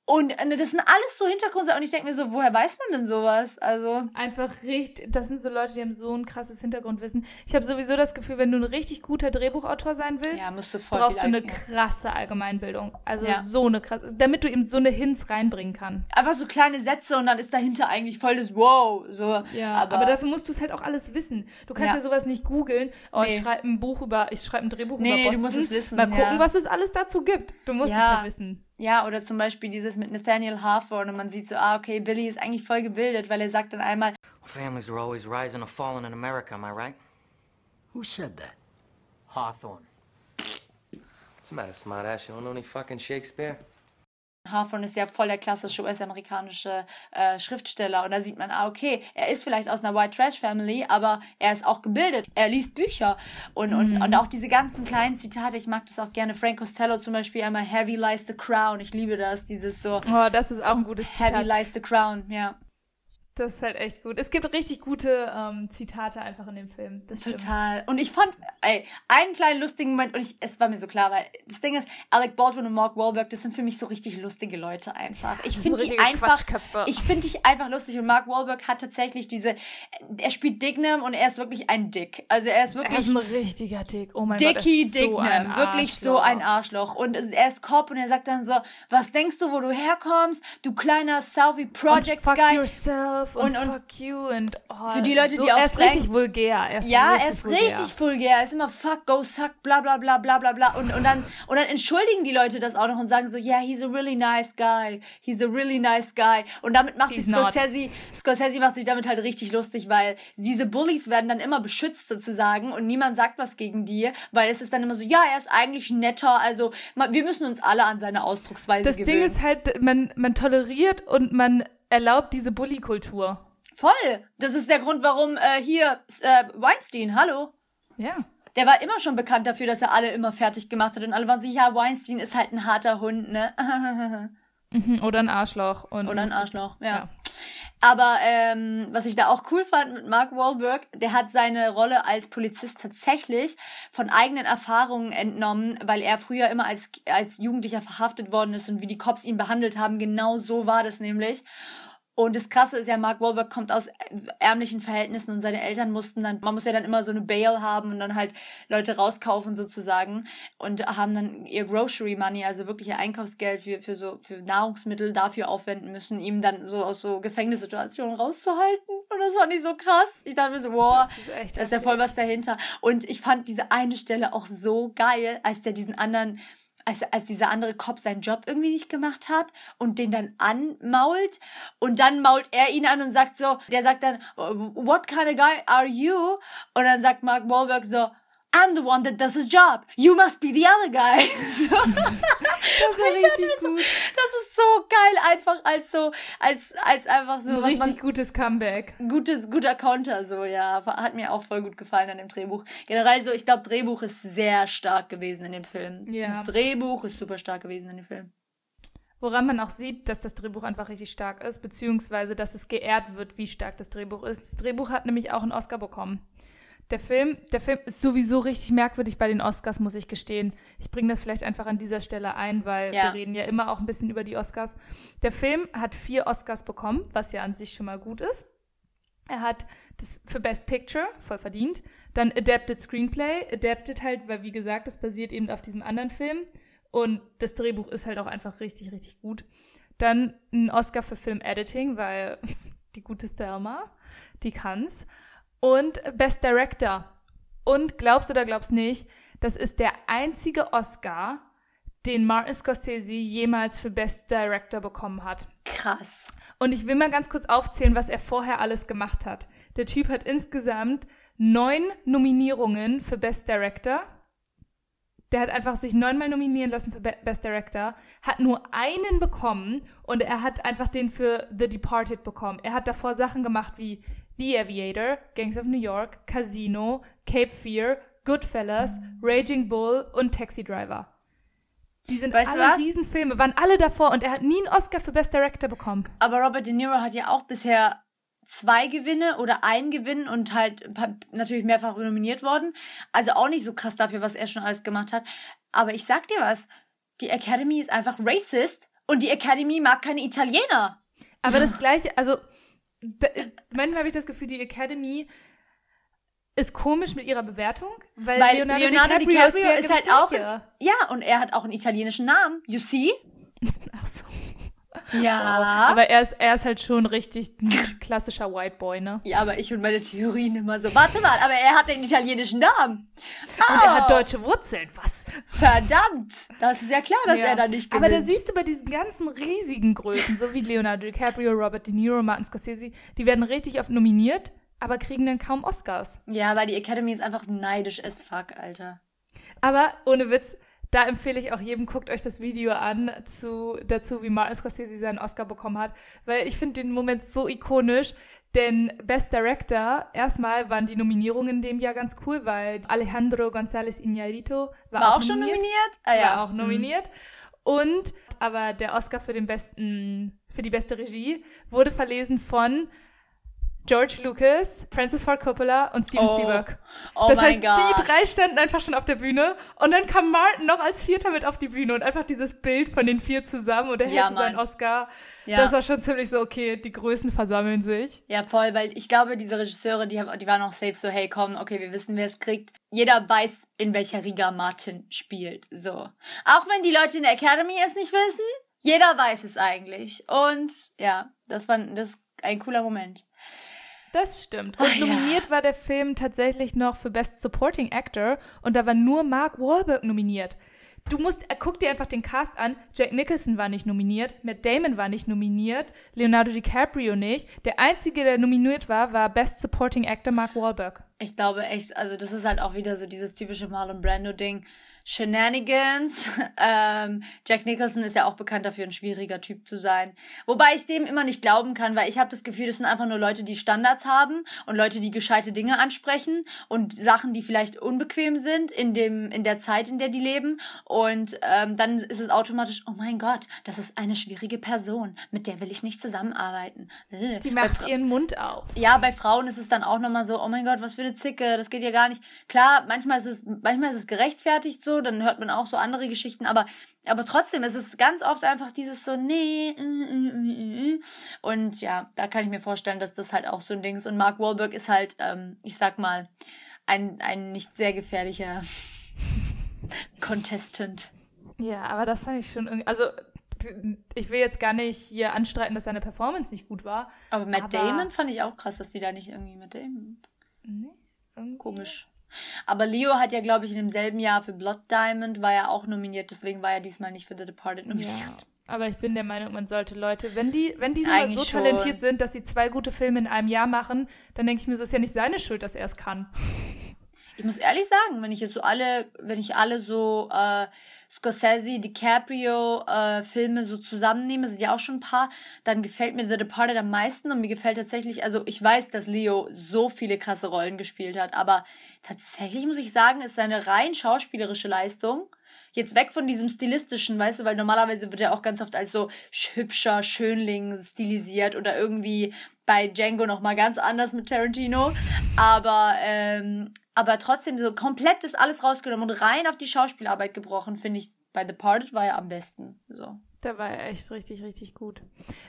Und äh, das sind alles so Hintergründe und ich denke mir so, woher weiß man denn sowas? Also Einfach richtig, das sind so Leute, die haben so ein krasses Hintergrundwissen. Ich habe sowieso das Gefühl, wenn du ein richtig guter Drehbuchautor sein willst, ja, du brauchst du eine krasse Allgemeinbildung. Also Ja. so eine krasse, damit du eben so eine Hints reinbringen kannst. einfach so kleine Sätze und dann ist dahinter eigentlich voll das Wow. So. Ja, aber, aber, dafür musst du es halt auch alles wissen. Du kannst Ja. ja, sowas nicht googeln. Oh, Nee. ich schreibe ein Buch über, ich schreibe ein Drehbuch Nee, über nee, du Boston. musst es wissen, Mal gucken, ja. was es alles dazu gibt. Du musst Ja. es halt wissen. Ja, oder zum Beispiel dieses mit Nathaniel Hawthorne und man sieht so, ah, okay, Billy ist eigentlich voll gebildet, weil er sagt dann einmal, Families are always rising or falling in America, am I right? Who said that? Hawthorne. What's the matter, smartass? You don't know any fucking Shakespeare? Hawthorne ist ja voll der klassische US-amerikanische äh, Schriftsteller. Und da sieht man, ah, okay, er ist vielleicht aus einer White Trash Family, aber er ist auch gebildet, er liest Bücher. Und, und, und auch diese ganzen kleinen Zitate, ich mag das auch gerne, Frank Costello zum Beispiel einmal, Heavy lies the crown, ich liebe das, dieses so, Oh, das ist auch ein gutes Heavy Zitat. lies the crown, ja. Das ist halt echt gut. Es gibt richtig gute ähm, Zitate einfach in dem Film. Das stimmt. Total. Und ich fand, ey, einen kleinen lustigen Moment, und ich, es war mir so klar, weil das Ding ist, Alec Baldwin und Mark Wahlberg, das sind für mich so richtig lustige Leute einfach. Ich finde die einfach, ich finde die einfach lustig und Mark Wahlberg hat tatsächlich diese, er spielt Dignam und er ist wirklich ein Dick. Also er ist Er wirklich ist ein richtiger Dick. Oh mein Gott. er Dicky so Dignam, wirklich so ein Arschloch. Und er ist Cop und er sagt dann so, was denkst du, wo du herkommst, du kleiner Selfie Und Projects fuck Guy. yourself und, Und- und fuck you und oh, Für die Leute, so, die Er auf ist richtig vulgär. Er ist Ja, richtig er ist vulgär. richtig vulgär. Er ist immer fuck, go suck, bla bla bla bla bla bla. Und, und, dann, und dann entschuldigen die Leute das auch noch und sagen so, yeah, he's a really nice guy. He's a really nice guy. Und damit macht He's sich not. Scorsese, Scorsese macht sich damit halt richtig lustig, weil diese Bullies werden dann immer beschützt sozusagen und niemand sagt was gegen die, weil es ist dann immer so, ja, er ist eigentlich netter. Also wir müssen uns alle an seine Ausdrucksweise Das gewöhnen. Ding ist halt, man, man toleriert und man erlaubt diese Bully-Kultur. Voll. Das ist der Grund, warum äh, hier äh, Weinstein, hallo. Ja. Der war immer schon bekannt dafür, dass er alle immer fertig gemacht hat. Und alle waren so, ja, Weinstein ist halt ein harter Hund, ne? Mhm, Oder ein Arschloch. Und Oder ein Arschloch, ja. Ja. Aber ähm, was ich da auch cool fand mit Mark Wahlberg, der hat seine Rolle als Polizist tatsächlich von eigenen Erfahrungen entnommen, weil er früher immer als, als Jugendlicher verhaftet worden ist und wie die Cops ihn behandelt haben. Genau so war das nämlich. Und das Krasse ist ja, Mark Wahlberg kommt aus ärmlichen Verhältnissen und seine Eltern mussten dann, man muss ja dann immer so eine Bail haben und dann halt Leute rauskaufen sozusagen und haben dann ihr Grocery Money, also wirklich ihr Einkaufsgeld für, für so, für Nahrungsmittel dafür aufwenden müssen, ihm dann so aus so Gefängnissituationen rauszuhalten. Und das fand ich so krass. Ich dachte mir so, boah, Das ist echt da ist ja voll was dahinter. Und ich fand diese eine Stelle auch so geil, als der diesen anderen, als, als dieser andere Cop seinen Job irgendwie nicht gemacht hat und den dann anmault und dann mault er ihn an und sagt so, der sagt dann, what kind of guy are you? Und dann sagt Mark Wahlberg so, I'm the one that does his job. You must be the other guy. so. Das war Ich richtig mir gut. Das ist so geil, einfach als so, als, als einfach so, Ein richtig man gutes Comeback. gutes, guter Konter, so, ja. Hat mir auch voll gut gefallen an dem Drehbuch. Generell so, ich glaube, Drehbuch ist sehr stark gewesen in dem Film. Ja. Drehbuch ist super stark gewesen in dem Film. Woran man auch sieht, dass das Drehbuch einfach richtig stark ist, beziehungsweise dass es geehrt wird, wie stark das Drehbuch ist. Das Drehbuch hat nämlich auch einen Oscar bekommen. Der Film, der Film ist sowieso richtig merkwürdig bei den Oscars, muss ich gestehen. Ich bringe das vielleicht einfach an dieser Stelle ein, weil Ja. wir reden ja immer auch ein bisschen über die Oscars. Der Film hat vier Oscars bekommen, was ja an sich schon mal gut ist. Er hat das für Best Picture, voll verdient. Dann Adapted Screenplay. Adapted halt, weil wie gesagt, das basiert eben auf diesem anderen Film. Und das Drehbuch ist halt auch einfach richtig, richtig gut. Dann ein Oscar für Film Editing, weil die gute Thelma, die kann's. Und Best Director. Und glaubst oder glaubst nicht, das ist der einzige Oscar, den Martin Scorsese jemals für Best Director bekommen hat. Krass. Und ich will mal ganz kurz aufzählen, was er vorher alles gemacht hat. Der Typ hat insgesamt neun Nominierungen für Best Director. Der hat einfach sich neunmal nominieren lassen für Be Best Director, hat nur einen bekommen und er hat einfach den für The Departed bekommen. Er hat davor Sachen gemacht wie The Aviator, Gangs of New York, Casino, Cape Fear, Goodfellas, Raging Bull und Taxi Driver. Die sind Weißt alle? Riesenfilme, waren alle davor und er hat nie einen Oscar für Best Director bekommen. Aber Robert De Niro hat ja auch bisher zwei Gewinne oder ein Gewinn und halt natürlich mehrfach nominiert worden. Also auch nicht so krass dafür, was er schon alles gemacht hat. Aber ich sag dir was, die Academy ist einfach racist und die Academy mag keine Italiener. Aber das gleiche, also da, manchmal habe ich das Gefühl, die Academy ist komisch mit ihrer Bewertung, weil, Weil Leonardo, Leonardo, DiCaprio, DiCaprio, ist, ist, halt auch. Ja, und er hat auch einen italienischen Namen. You see? Ach so. Ja. Aber er ist, er ist halt schon richtig ein klassischer White Boy, ne? ja, aber ich und meine Theorien immer so. Warte mal, aber er hat den italienischen Namen. Und er Oh. hat deutsche Wurzeln, was? Verdammt! Das ist ja klar, dass Ja. er da nicht gewinnt. Aber da siehst du bei diesen ganzen riesigen Größen, so wie Leonardo DiCaprio, Robert De Niro, Martin Scorsese, die werden richtig oft nominiert, aber kriegen dann kaum Oscars. ja, weil die Academy ist einfach neidisch as fuck, Alter. Aber ohne Witz, da empfehle ich auch jedem, guckt euch das Video an zu, dazu, wie Martin Scorsese seinen Oscar bekommen hat, weil ich finde den Moment so ikonisch. Denn Best Director, erstmal waren die Nominierungen in dem Jahr ganz cool, weil Alejandro González Iñárritu war, War auch schon nominiert? Ah war ja. auch nominiert. Und aber der Oscar für den besten, für die beste Regie wurde verlesen von George Lucas, Francis Ford Coppola und Steven Oh. Spielberg. Oh das heißt, Gott. die drei standen einfach schon auf der Bühne und dann kam Martin noch als Vierter mit auf die Bühne und einfach dieses Bild von den vier zusammen und er Ja, hätte seinen. Oscar. Ja. Das war schon ziemlich so, okay, die Größen versammeln sich. Ja, voll, weil ich glaube, diese Regisseure, die, haben, die waren auch safe so, hey, komm, okay, wir wissen, wer es kriegt. Jeder weiß, in welcher Riga Martin spielt. So. Auch wenn die Leute in der Academy es nicht wissen, jeder weiß es eigentlich. Und ja, das war das ein cooler Moment. Das stimmt. Ach Und ja. nominiert war der Film tatsächlich noch für Best Supporting Actor und da war nur Mark Wahlberg nominiert. Du musst, äh, guck dir einfach den Cast an. Jack Nicholson war nicht nominiert, Matt Damon war nicht nominiert, Leonardo DiCaprio nicht. Der einzige, der nominiert war, war Best Supporting Actor Mark Wahlberg. Ich glaube echt, also das ist halt auch wieder so dieses typische Marlon Brando-Ding. Shenanigans. Ähm, Jack Nicholson ist ja auch bekannt dafür, ein schwieriger Typ zu sein. Wobei ich dem immer nicht glauben kann, weil ich habe das Gefühl, das sind einfach nur Leute, die Standards haben und Leute, die gescheite Dinge ansprechen und Sachen, die vielleicht unbequem sind in dem in der Zeit, in der die leben. Und ähm, dann ist es automatisch, oh mein Gott, das ist eine schwierige Person, mit der will ich nicht zusammenarbeiten. Die macht ihren Mund auf. ja, bei Frauen ist es dann auch nochmal so, oh mein Gott, was für eine Zicke, das geht ja gar nicht. Klar, manchmal ist es, manchmal ist es gerechtfertigt so, dann hört man auch so andere Geschichten, aber, aber trotzdem ist es ganz oft einfach dieses so, nee, mm, mm, mm, mm. und ja, da kann ich mir vorstellen, dass das halt auch so ein Ding ist. Und Mark Wahlberg ist halt, ähm, ich sag mal, ein, ein nicht sehr gefährlicher Contestant. Ja, aber das fand ich schon irgendwie, also ich will jetzt gar nicht hier anstreiten, dass seine Performance nicht gut war. Aber Matt Aber- Damon fand ich auch krass, dass die da nicht irgendwie mit Damon Nee, irgendwie. Komisch. Aber Leo hat ja, glaube ich, in demselben Jahr für Blood Diamond war er auch nominiert, deswegen war er diesmal nicht für The Departed nominiert. Ja. Aber ich bin der Meinung, man sollte Leute, wenn die, wenn die so schon. talentiert sind, dass sie zwei gute Filme in einem Jahr machen, dann denke ich mir, so ist ja nicht seine Schuld, dass er es kann. Ich muss ehrlich sagen, wenn ich jetzt so alle, wenn ich alle so äh, Scorsese, DiCaprio äh, Filme so zusammennehme, sind ja auch schon ein paar, dann gefällt mir The Departed am meisten und mir gefällt tatsächlich, also ich weiß, dass Leo so viele krasse Rollen gespielt hat, aber tatsächlich muss ich sagen, ist seine rein schauspielerische Leistung jetzt weg von diesem stilistischen, weißt du, weil normalerweise wird er auch ganz oft als so hübscher Schönling stilisiert oder irgendwie bei Django noch mal ganz anders mit Tarantino, aber ähm, aber trotzdem so komplett ist alles rausgenommen und rein auf die Schauspielarbeit gebrochen, finde ich. Bei The Departed war er am besten. So. Da war echt richtig, richtig gut.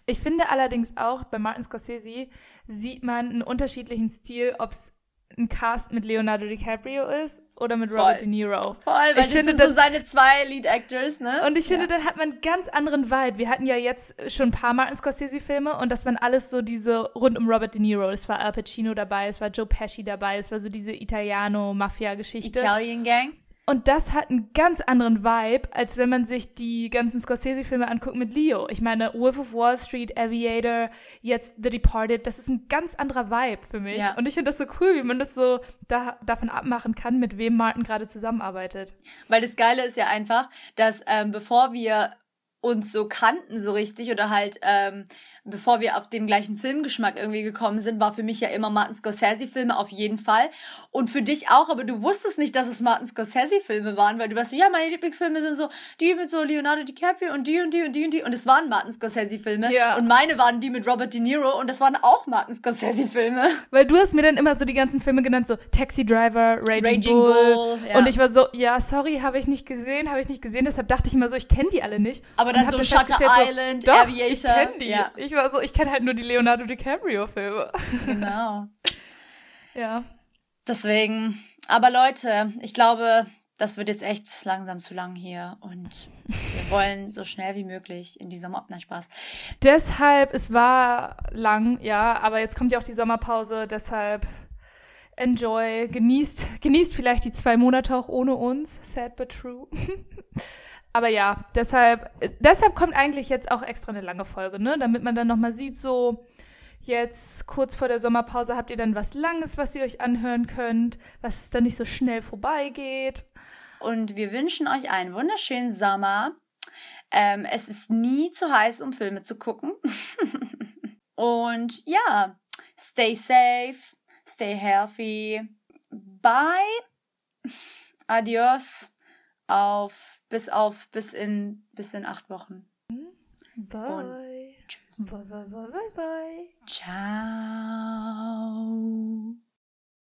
Ich finde allerdings auch, bei Martin Scorsese sieht man einen unterschiedlichen Stil, ob es ein Cast mit Leonardo DiCaprio ist oder mit Voll. Robert De Niro. Voll, weil Ich das finde, sind so das- seine zwei Lead Actors, ne? Und ich finde, dann hat man einen ganz anderen Vibe. Wir hatten ja jetzt schon ein paar Martin Scorsese-Filme und das waren alles so diese rund um Robert De Niro. Es war Al Pacino dabei, es war Joe Pesci dabei, es war so diese Italiano-Mafia-Geschichte. Italian Gang. Und das hat einen ganz anderen Vibe, als wenn man sich die ganzen Scorsese-Filme anguckt mit Leo. Ich meine, Wolf of Wall Street, Aviator, jetzt The Departed, das ist ein ganz anderer Vibe für mich. Ja. Und ich finde das so cool, wie man das so da, davon abmachen kann, mit wem Martin gerade zusammenarbeitet. Weil das Geile ist ja einfach, dass ähm, bevor wir uns so kannten so richtig oder halt ähm, bevor wir auf den gleichen Filmgeschmack irgendwie gekommen sind, war für mich ja immer Martin Scorsese-Filme auf jeden Fall. Und für dich auch, aber du wusstest nicht, dass es Martin Scorsese-Filme waren, weil du warst so, ja, meine Lieblingsfilme sind so die mit so Leonardo DiCaprio und die und die und die und die. Und es waren Martin Scorsese-Filme. Ja. Und meine waren die mit Robert De Niro und das waren auch Martin Scorsese-Filme. Weil du hast mir dann immer so die ganzen Filme genannt, so Taxi Driver, Raging, Raging Bull. Bull, ja. Und ich war so, ja, sorry, habe ich nicht gesehen, habe ich nicht gesehen. Deshalb dachte ich immer so, ich kenne die alle nicht. Aber dann hab so Shutter Island, doch, Aviator. Ich kenne die. Ja. Ich war so, ich kenne halt nur die Leonardo DiCaprio-Filme. Genau. ja. Deswegen, aber Leute, ich glaube, das wird jetzt echt langsam zu lang hier und wir wollen so schnell wie möglich in die Sommer... Nein, Spaß. Deshalb, es war lang, ja, aber jetzt kommt ja auch die Sommerpause, deshalb enjoy, genießt, genießt vielleicht die zwei Monate auch ohne uns. Sad but true. aber ja, deshalb, deshalb kommt eigentlich jetzt auch extra eine lange Folge, ne? Damit man dann nochmal sieht, so jetzt kurz vor der Sommerpause habt ihr dann was Langes, was ihr euch anhören könnt, was es dann nicht so schnell vorbeigeht. Und wir wünschen euch einen wunderschönen Sommer. Ähm, es ist nie zu heiß, um Filme zu gucken. und ja, stay safe, stay healthy. Bye. Adios. Auf, bis auf, bis in, bis in acht Wochen. Bye. Tschüss. Bye, bye, bye, bye, bye. Ciao.